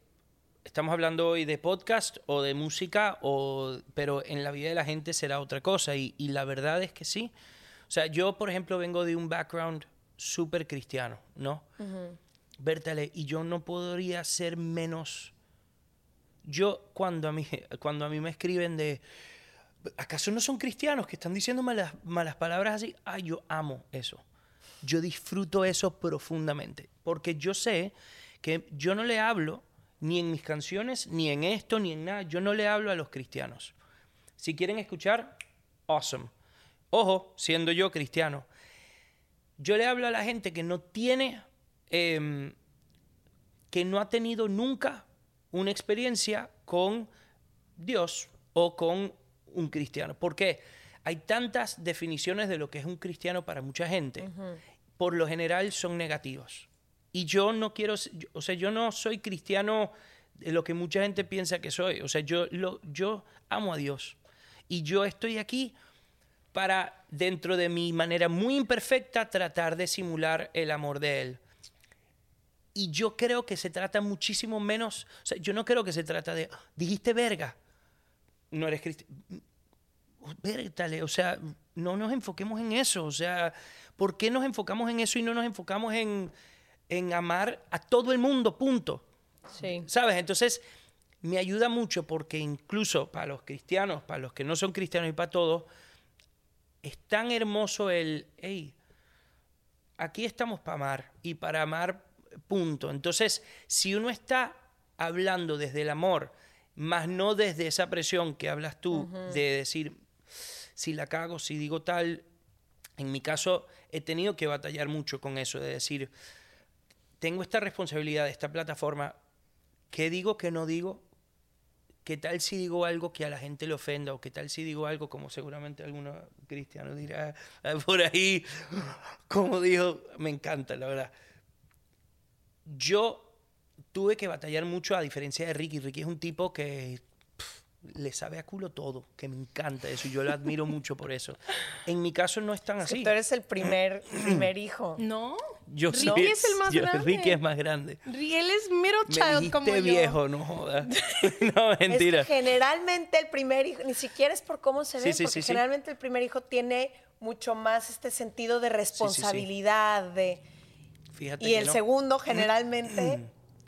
estamos hablando hoy de podcast o de música, o, pero en la vida de la gente será otra cosa. Y, y la verdad es que sí. O sea, yo, por ejemplo, vengo de un background súper cristiano, ¿no? Bertale, y yo no podría ser menos yo cuando a mí cuando a mí me escriben de ¿acaso no son cristianos que están diciendo malas, malas palabras así? Ay, yo amo eso. Yo disfruto eso profundamente, porque yo sé que yo no le hablo ni en mis canciones, ni en esto, ni en nada, yo no le hablo a los cristianos. Si quieren escuchar, awesome. Ojo, siendo yo cristiano, yo le hablo a la gente que no tiene em, que no ha tenido nunca una experiencia con Dios o con un cristiano. Porque hay tantas definiciones de lo que es un cristiano para mucha gente. Por lo general son negativos. Y yo no quiero, o sea, yo no soy cristiano de lo que mucha gente piensa que soy. O sea, yo, lo, yo amo a Dios. Y yo estoy aquí para, dentro de mi manera muy imperfecta, tratar de simular el amor de Él. Y yo creo que se trata muchísimo menos, o sea, yo no creo que se trata de, "Ah, dijiste verga, no eres cristiano. Vértale, o sea, no nos enfoquemos en eso, o sea, ¿por qué nos enfocamos en eso y no nos enfocamos en, en amar a todo el mundo, punto? sí. ¿Sabes? Entonces, me ayuda mucho porque incluso para los cristianos, para los que no son cristianos y para todos, es tan hermoso el, hey, aquí estamos para amar y para amar, punto. Entonces, si uno está hablando desde el amor, más no desde esa presión que hablas tú de decir, si la cago, si digo tal, en mi caso he tenido que batallar mucho con eso, de decir, tengo esta responsabilidad de esta plataforma, ¿qué digo, qué no digo? ¿Qué tal si digo algo que a la gente le ofenda? ¿O qué tal si digo algo como seguramente alguno cristiano dirá por ahí? Como dijo, me encanta, la verdad. Yo tuve que batallar mucho a diferencia de Ricky. Ricky es un tipo que pff, le sabe a culo todo, que me encanta eso y yo lo admiro mucho por eso. En mi caso no es tan Es que así. tú eres el primer, primer hijo. No. Yo Ricky soy- es el más yo- grande. Ricky es más grande. Él es middle Me child dijiste como yo. viejo, no jodas. no, mentira. Es que generalmente el primer hijo, ni siquiera es por cómo se ve, sí, porque sí, sí. generalmente el primer hijo tiene mucho más este sentido de responsabilidad, de Fíjate y que el no. segundo generalmente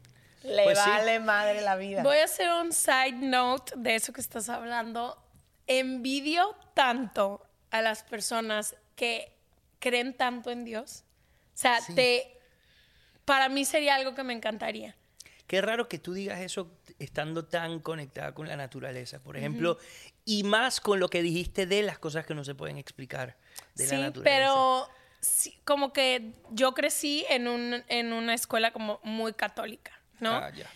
le Pues sí. vale madre la vida. Voy a hacer un side note de eso que estás hablando. Envidio tanto a las personas que creen tanto en Dios. O sea, te, para mí sería algo que me encantaría. Qué raro que tú digas eso estando tan conectada con la naturaleza, por ejemplo, y más con lo que dijiste de las cosas que no se pueden explicar de sí, la naturaleza. pero sí, como que yo crecí en, un, en una escuela como muy católica, ¿no? Ah, ya.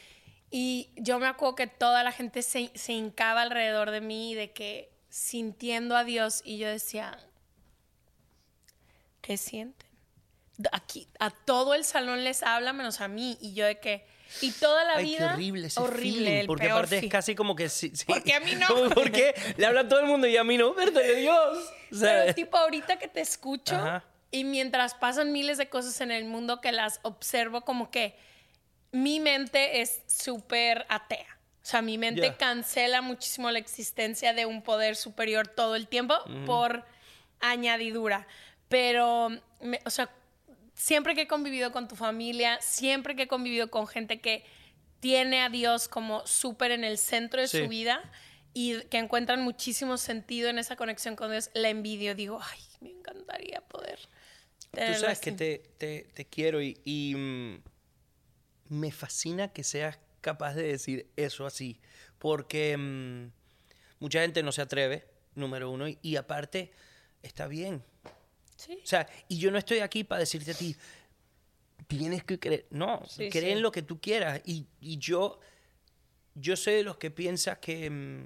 Y yo me acuerdo que toda la gente se, se hincaba alrededor de mí de que sintiendo a Dios y yo decía, ¿qué sienten? Aquí, a todo el salón les habla menos a mí y yo de que... Y toda la Ay, vida... qué horrible ese horrible, feeling, el porque peor aparte es casi como que sí, sí. Porque a mí no. Como, ¿Por qué? Le habla a todo el mundo y a mí no, verte de Dios. O sea, Pero tipo ahorita que te escucho Ajá. Y mientras pasan miles de cosas en el mundo que las observo como que mi mente es súper atea. O sea, mi mente cancela muchísimo la existencia de un poder superior todo el tiempo por añadidura. Pero, me- o sea, siempre que he convivido con tu familia, siempre que he convivido con gente que tiene a Dios como súper en el centro de Sí. su vida y que encuentran muchísimo sentido en esa conexión con Dios, la envidio. Digo, ay, me encantaría poder. Tú sabes que así". te, te- te quiero y, y, mm, me fascina que seas capaz de decir eso así, porque mm, mucha gente no se atreve, número uno, y, y aparte está bien. Sí. O sea, y yo no estoy aquí para decirte a ti, tienes que creer, no, Sí, cree sí. en lo que tú quieras. Y, y yo, yo soy de los que piensa que mm,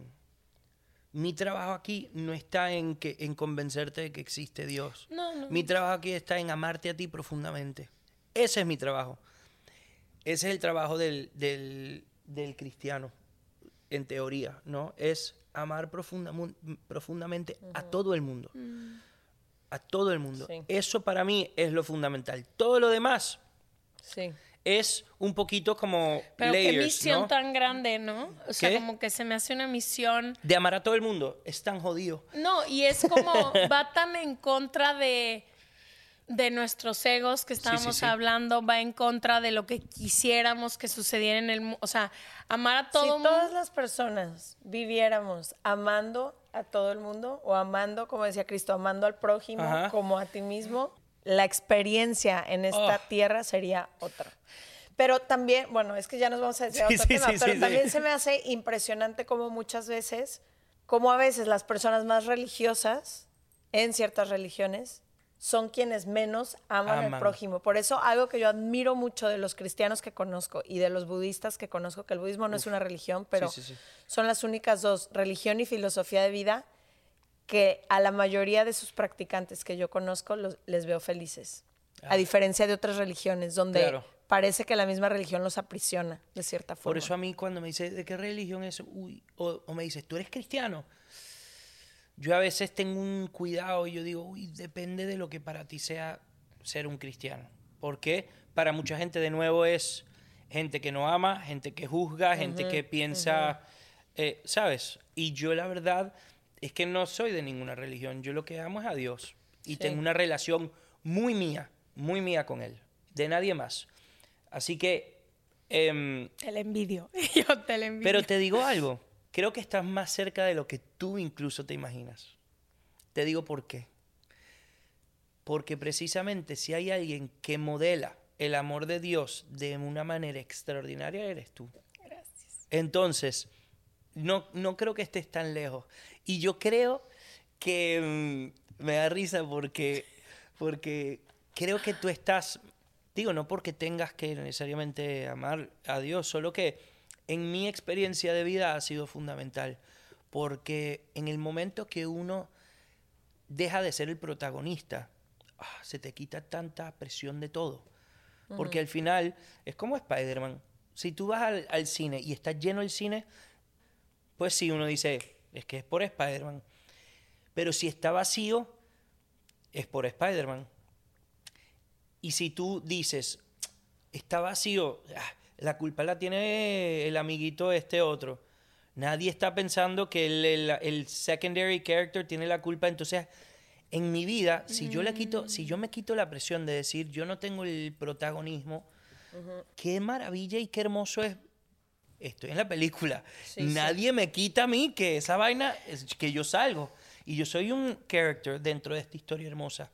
mi trabajo aquí no está en, que, en convencerte de que existe Dios. No, no. Mi trabajo aquí está en amarte a ti profundamente. Ese es mi trabajo. Ese es el trabajo del, del- del cristiano, en teoría, ¿no? Es amar profunda- profundamente a todo el mundo. A todo el mundo. Sí. Eso para mí es lo fundamental. Todo lo demás Sí. Es un poquito como Pero layers, qué misión ¿no? tan grande, ¿no? O sea, como que se me hace una misión. De amar a todo el mundo. Es tan jodido. No, y es como, va tan en contra de, de nuestros egos que estábamos sí. hablando, va en contra de lo que quisiéramos que sucediera en el mundo. O sea, amar a todo si mundo. todas las personas viviéramos amando a todo el mundo o amando, como decía Cristo, amando al prójimo Ajá. como a ti mismo, la experiencia en esta Oh. tierra sería otra. Pero también, bueno, es que ya nos vamos a decir Sí, otro sí, tema, sí, pero también se me hace impresionante como muchas veces, como a veces las personas más religiosas en ciertas religiones son quienes menos aman, al Aman. prójimo. Por eso algo que yo admiro mucho de los cristianos que conozco y de los budistas que conozco, que el budismo no es una religión, pero sí, sí. son las únicas dos, religión y filosofía de vida, que a la mayoría de sus practicantes que yo conozco los- les veo felices. A diferencia de otras religiones, donde Ah. Claro. parece que la misma religión los aprisiona, de cierta forma. Por eso a mí cuando me dice, ¿de qué religión es? Uy, o, o me dices, ¿tú eres cristiano? Yo a veces tengo un cuidado y yo digo, uy, depende de lo que para ti sea ser un cristiano. Porque para mucha gente de nuevo es gente que no ama, gente que juzga, gente que piensa, eh, ¿sabes? Y yo la verdad es que no soy de ninguna religión. Yo lo que amo es a Dios. Y Sí. tengo una relación muy mía, muy mía con Él. De nadie más. Así que... em, Te la envidio. Yo te la envidio. pero te digo algo, creo que estás más cerca de lo que tú incluso te imaginas. Te digo por qué. Porque precisamente si hay alguien que modela el amor de Dios de una manera extraordinaria, eres tú. Gracias. Entonces, no, no creo que estés tan lejos. Y yo creo que mm, me da risa porque, porque creo que tú estás, digo, no porque tengas que necesariamente amar a Dios, solo que en mi experiencia de vida ha sido fundamental. Porque en el momento que uno deja de ser el protagonista, ah, se te quita tanta presión de todo. Porque al final es como Spider-Man. Si tú vas al, al cine y está lleno el cine, pues sí, uno dice, es que es por Spider-Man. Pero si está vacío, es por Spider-Man. Y si tú dices, está vacío, ah, la culpa la tiene el amiguito este otro. Nadie está pensando que el, el- el secondary character tiene la culpa. Entonces, en mi vida, si yo le quito, si yo me quito la presión de decir yo no tengo el protagonismo, qué maravilla y qué hermoso es. Estoy en la película. Sí, sí. Nadie me quita a mí que esa vaina, es que yo salgo. Y yo soy un character dentro de esta historia hermosa.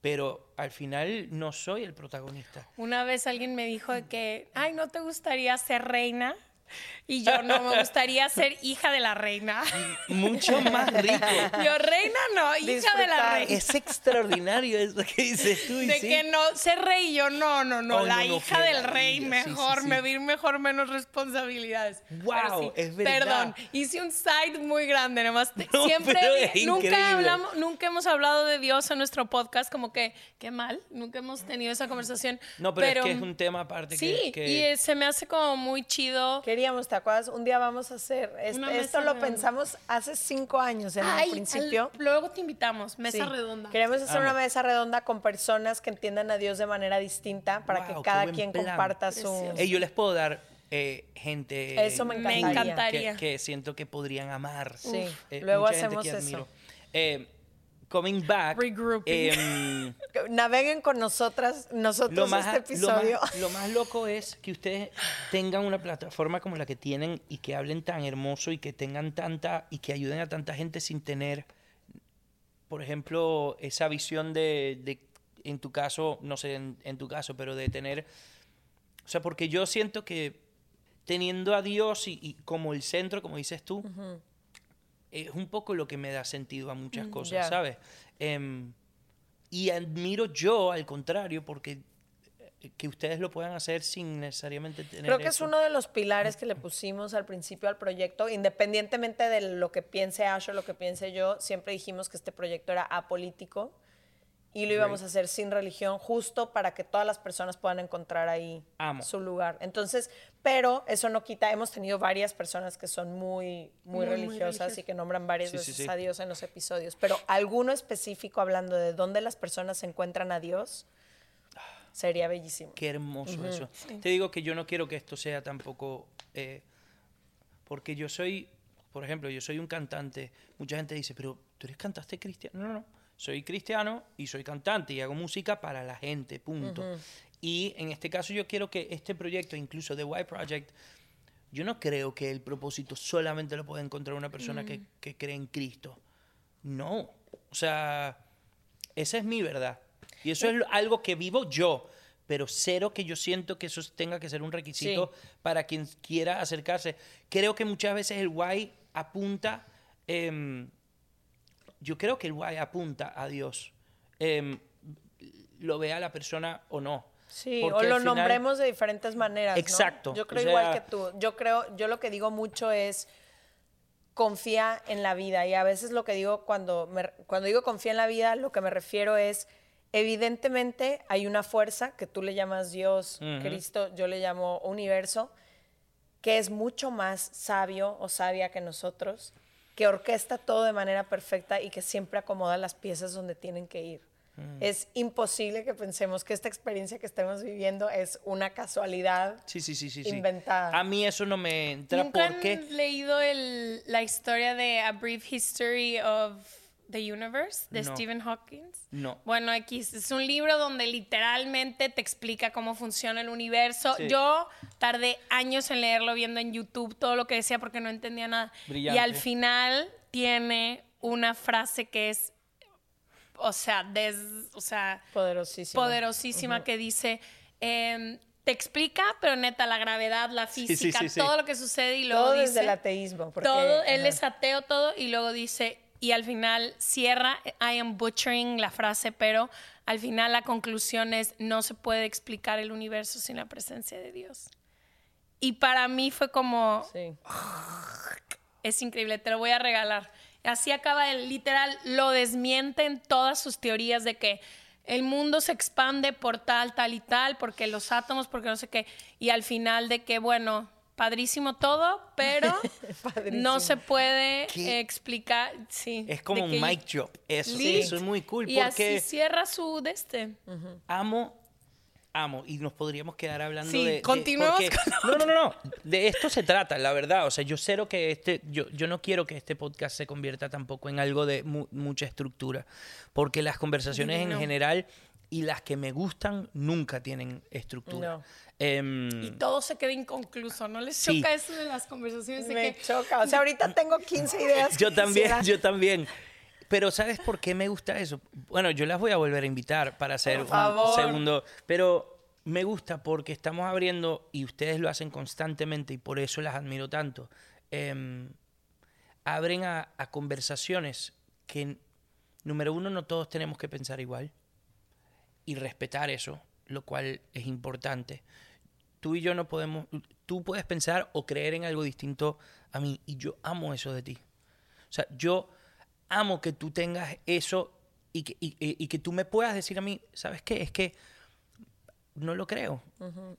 Pero al final no soy el protagonista. Una vez alguien me dijo de que, ay, ¿no te gustaría ser reina? Y yo no, me gustaría ser hija de la reina. Mucho más rico. Yo, reina no, hija de la reina. Es extraordinario eso que dices tú. y De sí. que no, ser rey, yo no, no, no, Oh, la no, no, hija qué del rey, maravilla, sí, sí, mejor, sí. medir mejor, menos responsabilidades. Wow, es verdad. Perdón, hice un side muy grande, nomás No, siempre, nunca hablamos, nunca hemos hablado de Dios en nuestro podcast, como que, qué mal, nunca hemos tenido esa conversación. No, pero, es que es un tema aparte Sí, que... que- y eh, se me hace como muy chido. Queríamos, ¿te acuerdas? Un día vamos a hacer, este- Una esto lo redonda. pensamos hace cinco años en Ay, el principio. al- luego te invitamos, mesa Sí. redonda. Queremos hacer una Amo. mesa redonda con personas que entiendan a Dios de manera distinta para Wow, que cada quien plan. comparta su... Precioso. Ey, yo les puedo dar eh, gente Eso me Me encantaría. que, que siento que podrían amar. Sí, Eh, luego mucha gente hacemos que eso. Eh, coming back. Regrouping. em, Naveguen con nosotras, nosotros lo más, este lo más- episodio. lo más loco es que ustedes tengan una plataforma como la que tienen y que hablen tan hermoso y que tengan tanta y que ayuden a tanta gente sin tener, por ejemplo, esa visión de, de- en tu caso, no sé, en, en tu caso, pero de tener, o sea, porque yo siento que teniendo a Dios y, y como el centro, como dices tú, es un poco lo que me da sentido a muchas cosas, ya. ¿sabes? Em, y admiro yo, al contrario, porque eh, que ustedes lo puedan hacer sin necesariamente tener Creo que es uno de los pilares que le pusimos al principio al proyecto, independientemente de lo que piense Ash o lo que piense yo, siempre dijimos que este proyecto era apolítico y lo íbamos a hacer sin religión, justo para que todas las personas puedan encontrar ahí Amo. su lugar. Entonces, pero eso no quita, hemos tenido varias personas que son muy, muy, Muy, muy religiosas y que nombran varias Sí, veces sí. a Dios en los episodios, pero alguno específico hablando de dónde las personas se encuentran a Dios, sería bellísimo. Qué hermoso eso. Te digo que yo no quiero que esto sea tampoco... eh, porque yo soy, por ejemplo, yo soy un cantante. Mucha gente dice, pero tú eres cantante cristiano. No, no, no. Soy cristiano y soy cantante y hago música para la gente, punto. Y en este caso yo quiero que este proyecto, incluso The White Project, yo no creo que el propósito solamente lo pueda encontrar una persona que, que cree en Cristo. No. O sea, esa es mi verdad. Y eso es lo- algo que vivo yo. Pero cero que yo siento que eso tenga que ser un requisito para quien quiera acercarse. Creo que muchas veces el guay apunta. em, yo creo que el guay apunta a Dios. Em, lo vea la persona o no. Sí, Porque o lo final- nombremos de diferentes maneras. ¿no? Exacto, Yo creo o igual que tú. Yo creo, yo lo que digo mucho es confía en la vida. Y a veces lo que digo cuando, me- cuando digo confía en la vida, lo que me refiero es, evidentemente hay una fuerza que tú le llamas Dios. Cristo, yo le llamo universo, que es mucho más sabio o sabia que nosotros, que orquesta todo de manera perfecta y que siempre acomoda las piezas donde tienen que ir. Es imposible que pensemos que esta experiencia que estamos viviendo es una casualidad. Sí, sí, sí, sí. sí. Inventada. A mí eso no me entra ¿Nunca porque... han leído el- la historia de A Brief History of the Universe de No. Stephen Hawking? No. Bueno, aquí es un libro donde literalmente te explica cómo funciona el universo. Sí. Yo tardé años en leerlo viendo en YouTube todo lo que decía porque no entendía nada. Brillante. Y al final tiene una frase que es, o sea, des, o sea, Poderosísimo. poderosísima que dice, em, te explica, pero neta, la gravedad, la física, sí, sí. todo lo que sucede y luego Todo dice... desde el ateísmo. porque- todo, él es ateo, todo, y luego dice, y al final cierra, I am butchering la frase, pero al final la conclusión es, no se puede explicar el universo sin la presencia de Dios. Y para mí fue como, Sí. es increíble, te lo voy a regalar. Así acaba el literal, lo desmienten todas sus teorías de que el mundo se expande por tal, tal y tal, porque los átomos, porque no sé qué. Y al final de que, bueno, padrísimo todo, pero Padrísimo. no se puede ¿Qué? explicar. Sí, Es como de un mic drop. Eso, Sí. eso es muy cool. Y porque así cierra su de este. amo, amo. Y nos podríamos quedar hablando Sí, de. de- continuemos porque- No, no, no, no. De esto se trata, la verdad. O sea, yo cero que este. Yo, yo no quiero que este podcast se convierta tampoco en algo de mu- mucha estructura. Porque las conversaciones en general y las que me gustan nunca tienen estructura. No. Em, Y todo se queda inconcluso. ¿No les Sí. choca eso de las conversaciones? De Me que, choca. O sea, ahorita tengo 15 ideas. Yo también, quisiera. yo también. Pero ¿sabes por qué me gusta eso? Bueno, yo las voy a volver a invitar para hacer un segundo. Pero me gusta porque estamos abriendo, y ustedes lo hacen constantemente, y por eso las admiro tanto. em, abren a, a conversaciones que, número uno, no todos tenemos que pensar igual. Y respetar eso, lo cual es importante. Tú y yo no podemos, tú puedes pensar o creer en algo distinto a mí, y yo amo eso de ti. O sea, yo amo que tú tengas eso y que, y- y- y que tú me puedas decir a mí, ¿sabes qué? Es que no lo creo.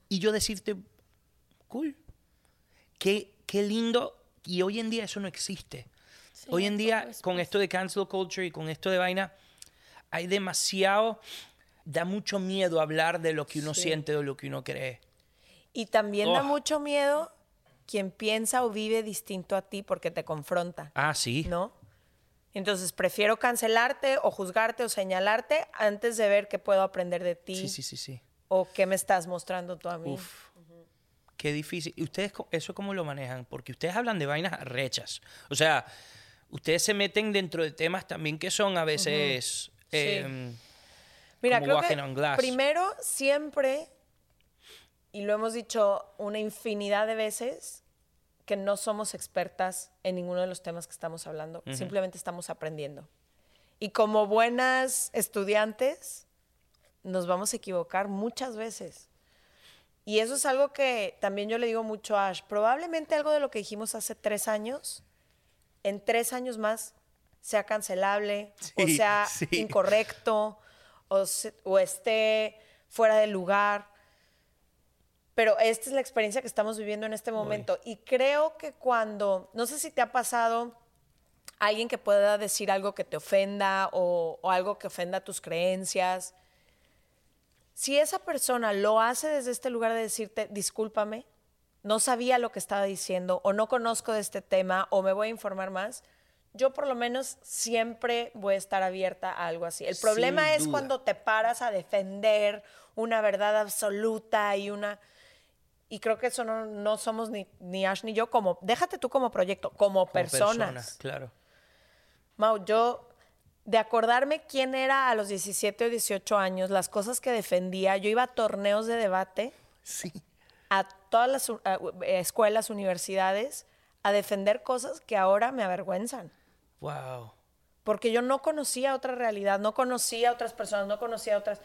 Y yo decirte, cool. Qué, qué lindo. Y hoy en día eso no existe. hoy en día, con esto de cancel culture y con esto de vaina, hay demasiado, da mucho miedo hablar de lo que uno Sí. siente o lo que uno cree. Y también da Oh. mucho miedo quien piensa o vive distinto a ti porque te confronta, Ah, sí. ¿no? Entonces prefiero cancelarte o juzgarte o señalarte antes de ver qué puedo aprender de ti Sí, sí, sí, sí. o qué me estás mostrando tú a mí. Uf. Qué difícil. ¿Y ustedes eso cómo lo manejan? Porque ustedes hablan de vainas rechas. O sea, ustedes se meten dentro de temas también que son a veces... Mira, como creo Walking que on Glass. primero siempre, y lo hemos dicho una infinidad de veces, que no somos expertas en ninguno de los temas que estamos hablando, simplemente estamos aprendiendo. Y como buenas estudiantes, nos vamos a equivocar muchas veces. Y eso es algo que también yo le digo mucho a Ash. Probablemente algo de lo que dijimos hace tres años, en tres años más, sea cancelable o Sí, sea sí. incorrecto o, se- o esté fuera de lugar. Pero esta es la experiencia que estamos viviendo en este momento. Y creo que cuando, no sé si te ha pasado alguien que pueda decir algo que te ofenda o, o algo que ofenda tus creencias, si esa persona lo hace desde este lugar de decirte, discúlpame, no sabía lo que estaba diciendo o no conozco de este tema o me voy a informar más, yo por lo menos siempre voy a estar abierta a algo así. El problema es cuando te paras a defender una verdad absoluta y una... Y creo que eso no, no somos ni, ni Ash ni yo como, déjate tú como proyecto, como, como personas. personas, claro. Mau, yo, de acordarme quién era a los 17 o 18 años, las cosas que defendía, yo iba a torneos de debate Sí. a todas las a- escuelas, universidades, a defender cosas que ahora me avergüenzan. Wow. Porque yo no conocía otra realidad, no conocía a otras personas, no conocía a otras.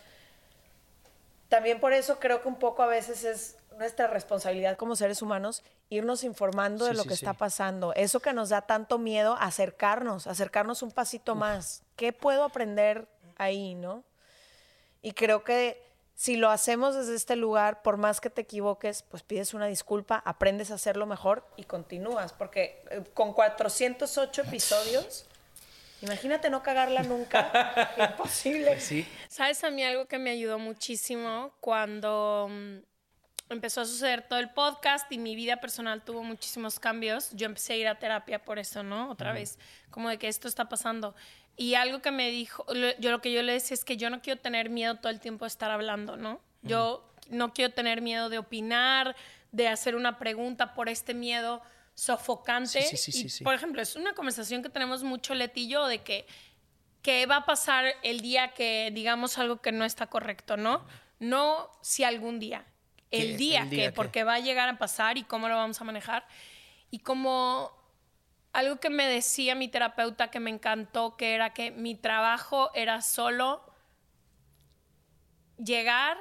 También por eso creo que un poco a veces es nuestra responsabilidad como seres humanos irnos informando de lo sí, que sí. está pasando. Eso que nos da tanto miedo, acercarnos, acercarnos un pasito más. ¿Qué puedo aprender ahí, no? Y creo que si lo hacemos desde este lugar, por más que te equivoques, pues pides una disculpa, aprendes a hacerlo mejor y continúas. Porque eh, con 408 episodios, imagínate no cagarla nunca. Imposible. Sí. ¿Sabes a mí algo que me ayudó muchísimo cuando mm, empezó a suceder todo el podcast y mi vida personal tuvo muchísimos cambios? Yo empecé a ir a terapia por eso, ¿no? Otra vez, como de que esto está pasando. Y algo que me dijo, lo- yo lo que yo le decía es que yo no quiero tener miedo todo el tiempo de estar hablando, ¿no? Yo no quiero tener miedo de opinar, de hacer una pregunta por este miedo sofocante. Sí, sí, sí, Y. Por ejemplo, es una conversación que tenemos mucho Leti y yo de que qué va a pasar el día que digamos algo que no está correcto, ¿no? No si algún día, el día, ¿El día que, qué? porque va a llegar a pasar y cómo lo vamos a manejar. Y como algo que me decía mi terapeuta que me encantó, que era que mi trabajo era solo llegar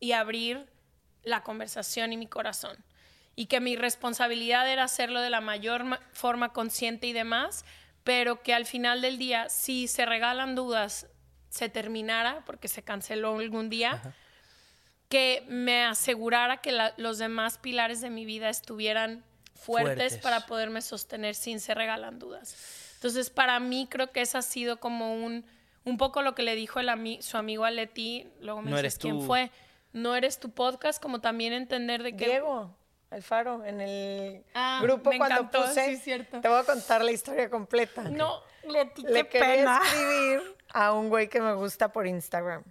y abrir la conversación y mi corazón. Y que mi responsabilidad era hacerlo de la mayor ma- forma consciente y demás, pero que al final del día, si se regalan dudas, se terminara, porque se canceló algún día, que me asegurara que la- los demás pilares de mi vida estuvieran fuertes, Fuertes. para poderme sostener sin se regalan dudas. Entonces, para mí creo que esa ha sido como un, un poco lo que le dijo el ami- su amigo a Leti, luego me No dices eres quién tú. fue. No eres tu podcast, como también entender de que... Diego Alfaro, en el Ah, grupo me cuando encantó, puse, sí, cierto. te voy a contar la historia completa. No, Leti, qué Le quería pena. escribir a un güey que me gusta por Instagram.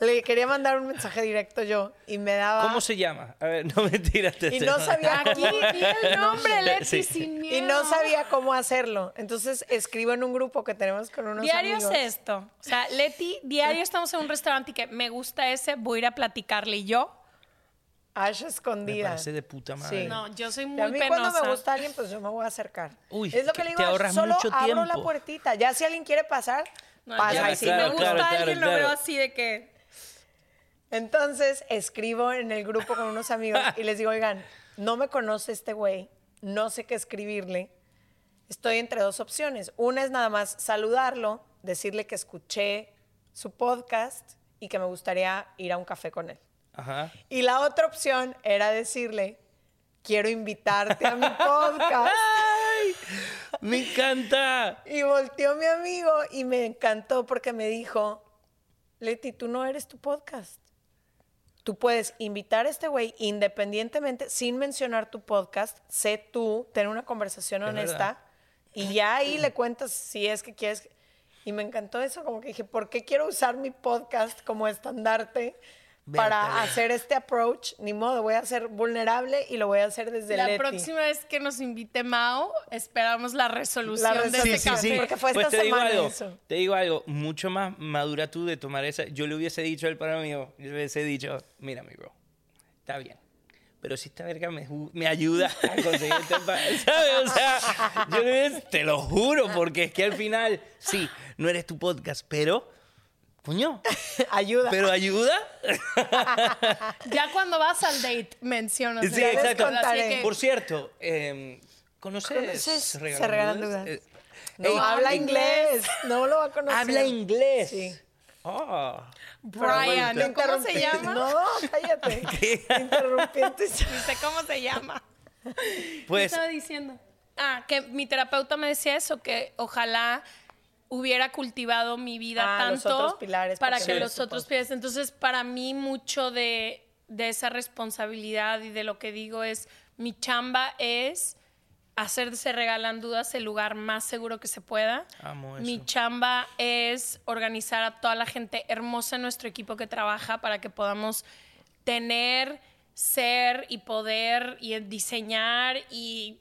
Le quería mandar un mensaje directo yo y me daba... ¿Cómo se llama? A ver, no me tiraste. Y no sabía Aquí, el nombre, Leti, Sí. sin miedo. Y no sabía cómo hacerlo. Entonces escribo en un grupo que tenemos con unos Diario amigos. es esto. O sea, Leti, diario estamos en un restaurante y que me gusta ese, voy a ir a platicarle y yo. Ash Me escondida. parece de puta madre. Sí. No, yo soy Y muy a mí penosa. cuando me gusta alguien, pues yo me voy a acercar. Uy, es lo que que le te digo, ahorras solo mucho abro la tiempo. puertita. Ya si alguien quiere pasar, No, pasa. yo, y si si claro, me gusta claro, alguien, claro, lo veo así de que... Entonces escribo en el grupo con unos amigos y les digo, oigan, no me conoce este güey, no sé qué escribirle. Estoy entre dos opciones. Una es nada más saludarlo, decirle que escuché su podcast y que me gustaría ir a un café con él. Ajá. Y la otra opción era decirle, quiero invitarte a mi podcast. ¡Me encanta! Y volteó mi amigo y me encantó porque me dijo, Leti, tú no eres tu podcast. Tú puedes invitar a este güey independientemente, sin mencionar tu podcast, sé tú, tener una conversación Es honesta y ya ahí le cuentas si es que quieres. Y me encantó eso, como que dije, ¿por qué quiero usar mi podcast como estandarte para hacer este approach? Ni modo, voy a ser vulnerable y lo voy a hacer desde La Leti. próxima vez que nos invite Mao, esperamos la resolución La de resolución. este Sí, sí, porque fue pues esta te digo semana algo, eso. te digo algo, mucho más madura tú de tomar esa. Yo le hubiese dicho al para mí, yo le hubiese dicho, mira, mi bro, está bien. Pero si esta verga me, me ayuda a conseguir este ¿sabes? O sea, yo te lo juro, porque es que al final, sí, no eres tu podcast, pero, coño, Ayuda. pero ayuda. Ya cuando vas al date, mencionas. Sí, exacto. Que- Por cierto, eh, ¿conoces? ¿Conoces? Se Se regalan dudas. Eh, no ey, habla ey, inglés. No lo va a conocer. Habla inglés. Sí. Ah. Brian, ¿cómo se llama? No, cállate. Te interrumpí antes. Dice, ¿cómo se llama? ¿Qué Pues, estaba diciendo? Ah, que mi terapeuta me decía eso, que ojalá hubiera cultivado mi vida Ah, los tanto otros pilares para que los otros pilares. Entonces, para mí mucho de, de esa responsabilidad y de lo que digo es, mi chamba es hacer de Se Regalan Dudas el lugar más seguro que se pueda. Amo Mi eso. chamba es organizar a toda la gente hermosa en nuestro equipo que trabaja para que podamos tener, ser y poder y diseñar y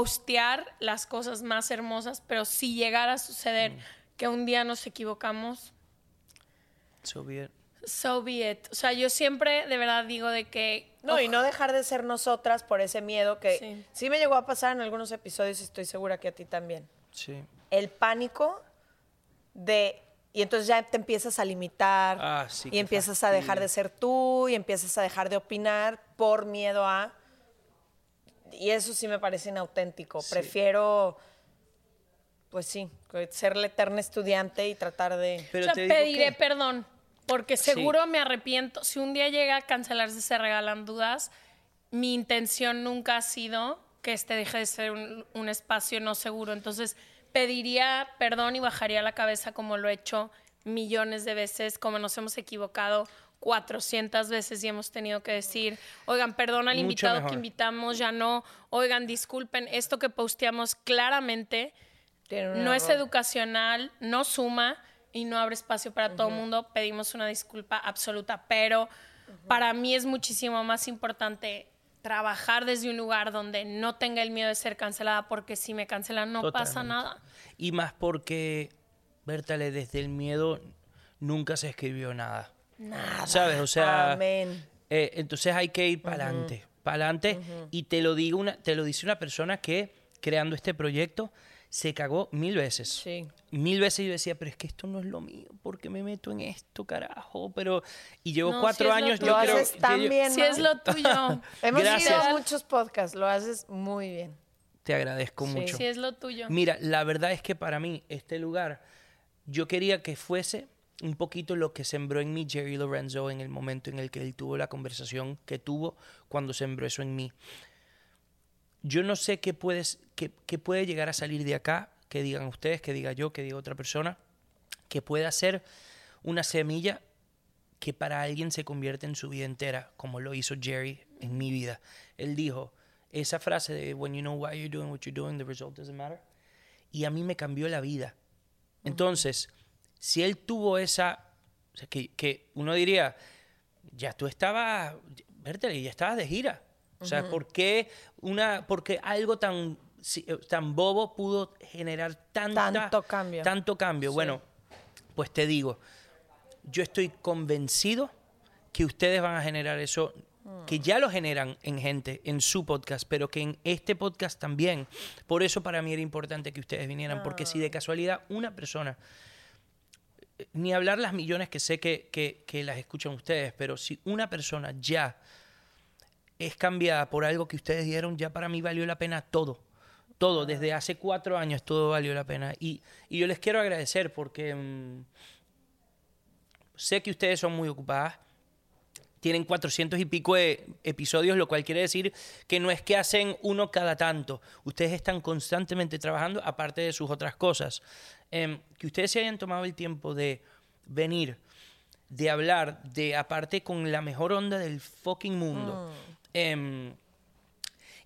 postear las cosas más hermosas, pero si llegara a suceder Mm. que un día nos equivocamos, so be it. so be it. O sea, yo siempre de verdad digo de que... No, y no dejar de ser nosotras por ese miedo que Sí. sí. me llegó a pasar en algunos episodios y estoy segura que a ti también. Sí. El pánico de... Y entonces ya te empiezas a limitar Ah, sí, y empiezas a dejar fastidio. de ser tú y empiezas a dejar de opinar por miedo a... Y eso sí me parece inauténtico. Sí. Prefiero, pues sí, ser la eterna estudiante y tratar de... Pero o sea, te digo pediré que- perdón, porque seguro me arrepiento. Si un día llega a cancelarse Se Regalan Dudas, mi intención nunca ha sido que este deje de ser un, un espacio no seguro. Entonces, pediría perdón y bajaría la cabeza como lo he hecho millones de veces, como nos hemos equivocado 400 veces y hemos tenido que decir, oigan, perdón al Mucho invitado mejor. que invitamos, ya no, oigan, disculpen, esto que posteamos claramente no es educacional, no suma y no abre espacio para todo el mundo. Pedimos una disculpa absoluta, pero para mí es muchísimo más importante trabajar desde un lugar donde no tenga el miedo de ser cancelada, porque si me cancelan no pasa nada. Y más porque, Bertale, desde el miedo nunca se escribió nada. Nada. ¿Sabes? O sea, Amén. eh, entonces hay que ir para adelante, para adelante. Y te lo digo una, te lo dice una persona que creando este proyecto se cagó mil veces. Sí. Mil veces yo decía, pero es que esto no es lo mío, ¿por qué me meto en esto, carajo? Pero y llevo No, cuatro años, tuyo. yo Lo creo haces tan que yo- bien, Si es lo tuyo. Hemos Gracias. ido a muchos podcasts, lo haces muy bien. te agradezco Sí. mucho. si es lo tuyo. Mira, la verdad es que para mí este lugar, yo quería que fuese un poquito lo que sembró en mí Jerry Lorenzo en el momento en el que él tuvo la conversación que tuvo cuando sembró eso en mí. Yo no sé qué, puedes, qué, qué puede llegar a salir de acá, que digan ustedes, que diga yo, que diga otra persona, que pueda ser una semilla que para alguien se convierte en su vida entera, como lo hizo Jerry en mi vida. Él dijo esa frase de when you know why you're doing what you're doing, the result doesn't matter. Y a mí me cambió la vida. Entonces, si él tuvo esa, o sea, que, que uno diría, ya tú estabas, vértele, ya estabas de gira. O sea, ¿por qué una, porque algo tan, eh, tan bobo pudo generar tanta, Tanto cambio. Tanto cambio. Bueno, pues te digo, yo estoy convencido que ustedes van a generar eso, que ya lo generan en gente, en su podcast, pero que en este podcast también. Por eso para mí era importante que ustedes vinieran, porque si de casualidad una persona, ni hablar las millones que sé que, que- que las escuchan ustedes, pero si una persona ya es cambiada por algo que ustedes dieron, ya para mí valió la pena todo. Todo, desde hace cuatro años todo valió la pena. Y, y yo les quiero agradecer porque mm, sé que ustedes son muy ocupadas. Tienen 400 y pico de episodios, lo cual quiere decir que no es que hacen uno cada tanto. Ustedes están constantemente trabajando, aparte de sus otras cosas. Em, que ustedes se hayan tomado el tiempo de venir, de hablar de, aparte con la mejor onda del fucking mundo, em,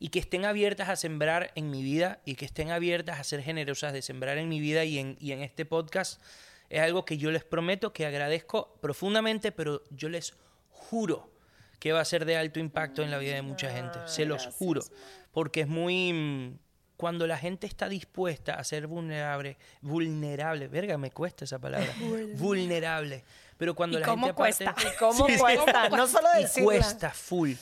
y que estén abiertas a sembrar en mi vida y que estén abiertas a ser generosas de sembrar en mi vida y en, y en este podcast, es algo que yo les prometo, que agradezco profundamente, pero yo les juro que va a ser de alto impacto en la vida de mucha gente. Se los juro. Porque es muy... Cuando la gente está dispuesta a ser vulnerable, vulnerable, verga, me cuesta esa palabra, vulnerable. Pero cuando ¿Y la cómo gente aparte- ¿Y cómo cuesta? No solo decirla. cuesta full.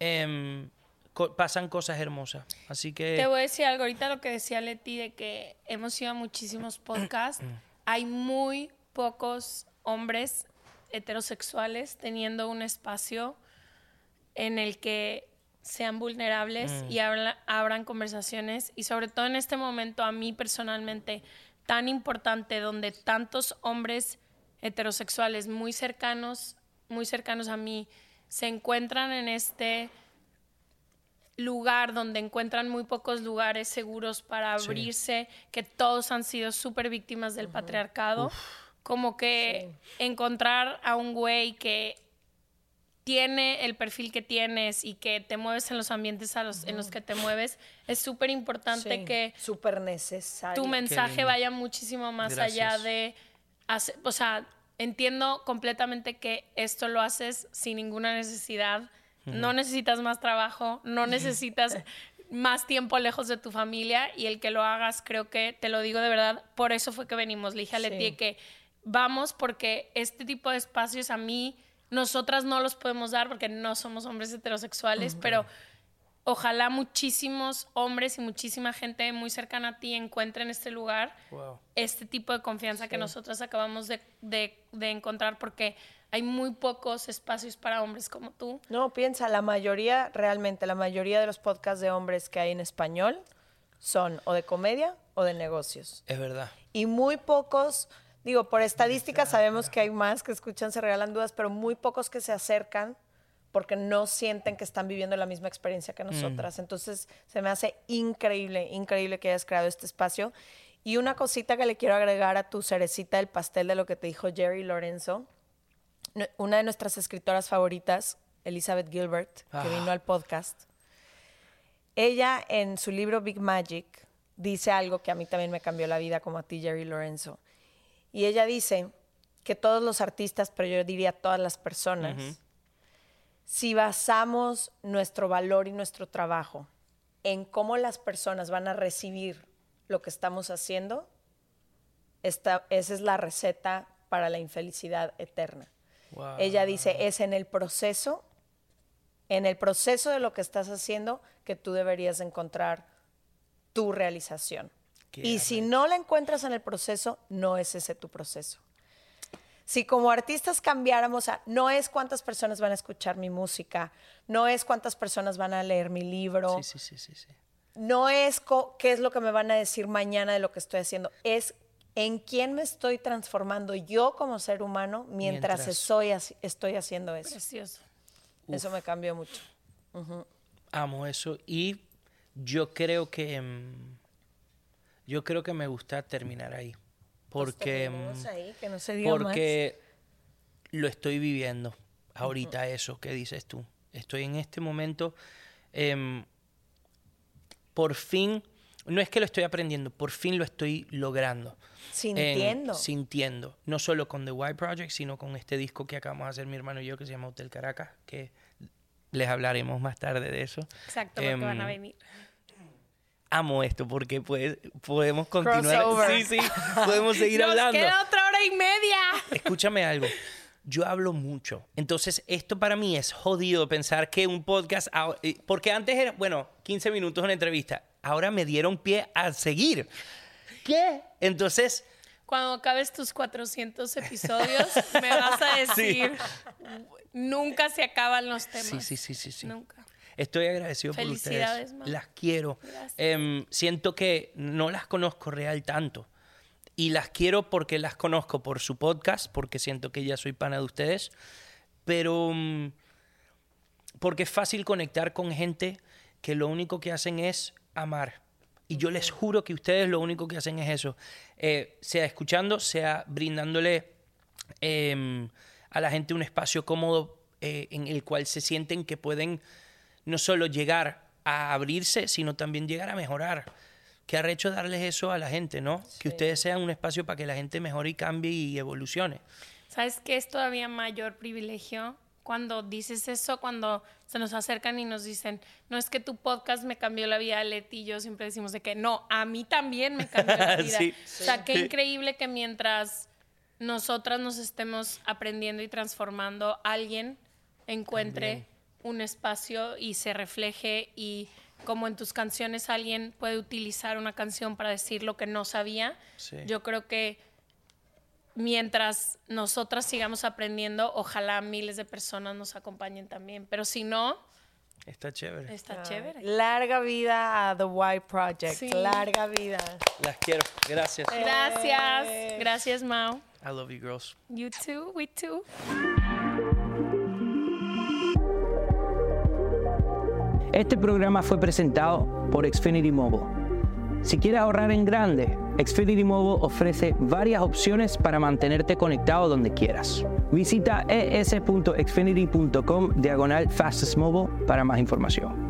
Em, co- pasan cosas hermosas. Así que Te voy a decir algo ahorita lo que decía Leti de que hemos ido a muchísimos podcasts. Hay muy pocos hombres heterosexuales teniendo un espacio en el que sean vulnerables y habla- abran conversaciones. Y sobre todo en este momento a mí personalmente tan importante donde tantos hombres heterosexuales muy cercanos, muy cercanos a mí se encuentran en este lugar donde encuentran muy pocos lugares seguros para abrirse, que todos han sido súper víctimas del patriarcado, como que encontrar a un güey que tiene el perfil que tienes y que te mueves en los ambientes a los, en los que te mueves, es súper importante Sí, que súper necesario. tu mensaje vaya muchísimo más allá Gracias. de hacer- o sea, entiendo completamente que esto lo haces sin ninguna necesidad. No necesitas más trabajo, no necesitas más tiempo lejos de tu familia y el que lo hagas, creo que te lo digo de verdad, por eso fue que venimos. Le dije a Leti Sí. que vamos porque este tipo de espacios a mí, nosotras no los podemos dar porque no somos hombres heterosexuales, pero ojalá muchísimos hombres y muchísima gente muy cercana a ti encuentren este lugar, Wow. este tipo de confianza que nosotras acabamos de, de- de encontrar porque hay muy pocos espacios para hombres como tú. No, piensa, la mayoría, realmente, la mayoría de los podcasts de hombres que hay en español son o de comedia o de negocios. Es verdad. Y muy pocos, digo, por estadísticas sabemos que hay más que escuchan, se regalan dudas, pero muy pocos que se acercan porque no sienten que están viviendo la misma experiencia que nosotras. Entonces, se me hace increíble, increíble que hayas creado este espacio. Y una cosita que le quiero agregar a tu cerecita del pastel de lo que te dijo Jerry Lorenzo. Una de nuestras escritoras favoritas, Elizabeth Gilbert, que Ah. vino al podcast. Ella en su libro Big Magic dice algo que a mí también me cambió la vida, como a ti, Jerry Lorenzo. Y ella dice que todos los artistas, pero yo diría todas las personas, si basamos nuestro valor y nuestro trabajo en cómo las personas van a recibir lo que estamos haciendo, esta, esa es la receta para la infelicidad eterna. Wow. Ella dice, es en el proceso, en el proceso de lo que estás haciendo que tú deberías encontrar tu realización. Qué y si no la encuentras en el proceso, no es ese tu proceso. Si como artistas cambiáramos a, no es cuántas personas van a escuchar mi música, no es cuántas personas van a leer mi libro, Sí, sí, sí, sí, sí. no es co- qué es lo que me van a decir mañana de lo que estoy haciendo, es en quién me estoy transformando yo como ser humano mientras, Mientras. Estoy, estoy haciendo eso. Precioso. Eso me cambió mucho. Amo eso y yo creo que mm, yo creo que me gusta terminar ahí porque Terminemos mm, ahí, que no se diga porque lo estoy viviendo ahorita eso que dices tú estoy en este momento em, por fin no es que lo estoy aprendiendo por fin lo estoy logrando en- Sintiendo. sintiendo. No solo con The White Project, sino con este disco que acabamos de hacer mi hermano y yo, que se llama Hotel Caracas, que les hablaremos más tarde de eso. Exacto, porque Em, van a venir. Amo esto porque pues, podemos continuar. Crossover. Sí, sí, podemos seguir Nos hablando. queda otra hora y media. Escúchame algo. Yo hablo mucho. Entonces, esto para mí es jodido pensar que un podcast. ah, eh, Porque antes era, bueno, 15 minutos una entrevista. Ahora me dieron pie a seguir. ¿Qué? Entonces, Cuando acabes tus 400 episodios, me vas a decir, nunca se acaban los temas. sí, sí, sí, sí. sí. Nunca. Estoy agradecido por ustedes. Las quiero. Em, siento que no las conozco real tanto. Y las quiero porque las conozco por su podcast, porque siento que ya soy pana de ustedes. Pero mm, porque es fácil conectar con gente que lo único que hacen es amar. Y yo les juro que ustedes lo único que hacen es eso. Eh, sea escuchando, sea brindándole em, a la gente un espacio cómodo eh, en el cual se sienten que pueden no solo llegar a abrirse, sino también llegar a mejorar. Qué arrecho darles eso a la gente, ¿no? Que ustedes sean un espacio para que la gente mejore y cambie y evolucione. ¿Sabes qué es todavía mayor privilegio? Cuando dices eso, cuando se nos acercan y nos dicen, no es que tu podcast me cambió la vida, Leti y yo siempre decimos de que no, a mí también me cambió la vida. Sí. O sea, qué increíble que mientras nosotras nos estemos aprendiendo y transformando, alguien encuentre un espacio y se refleje y como en tus canciones alguien puede utilizar una canción para decir lo que no sabía, Sí. yo creo que mientras nosotras sigamos aprendiendo, ojalá miles de personas nos acompañen también. Pero si no, Está chévere. está chévere. Larga vida a The White Project. Sí. Larga vida. Las quiero. Gracias. Gracias. Gracias, Mao. I love you, girls. You too, we too. Este programa fue presentado por Xfinity Mobile. Si quieres ahorrar en grande, Xfinity Mobile ofrece varias opciones para mantenerte conectado donde quieras. Visita es.xfinity.com diagonal fastest mobile para más información.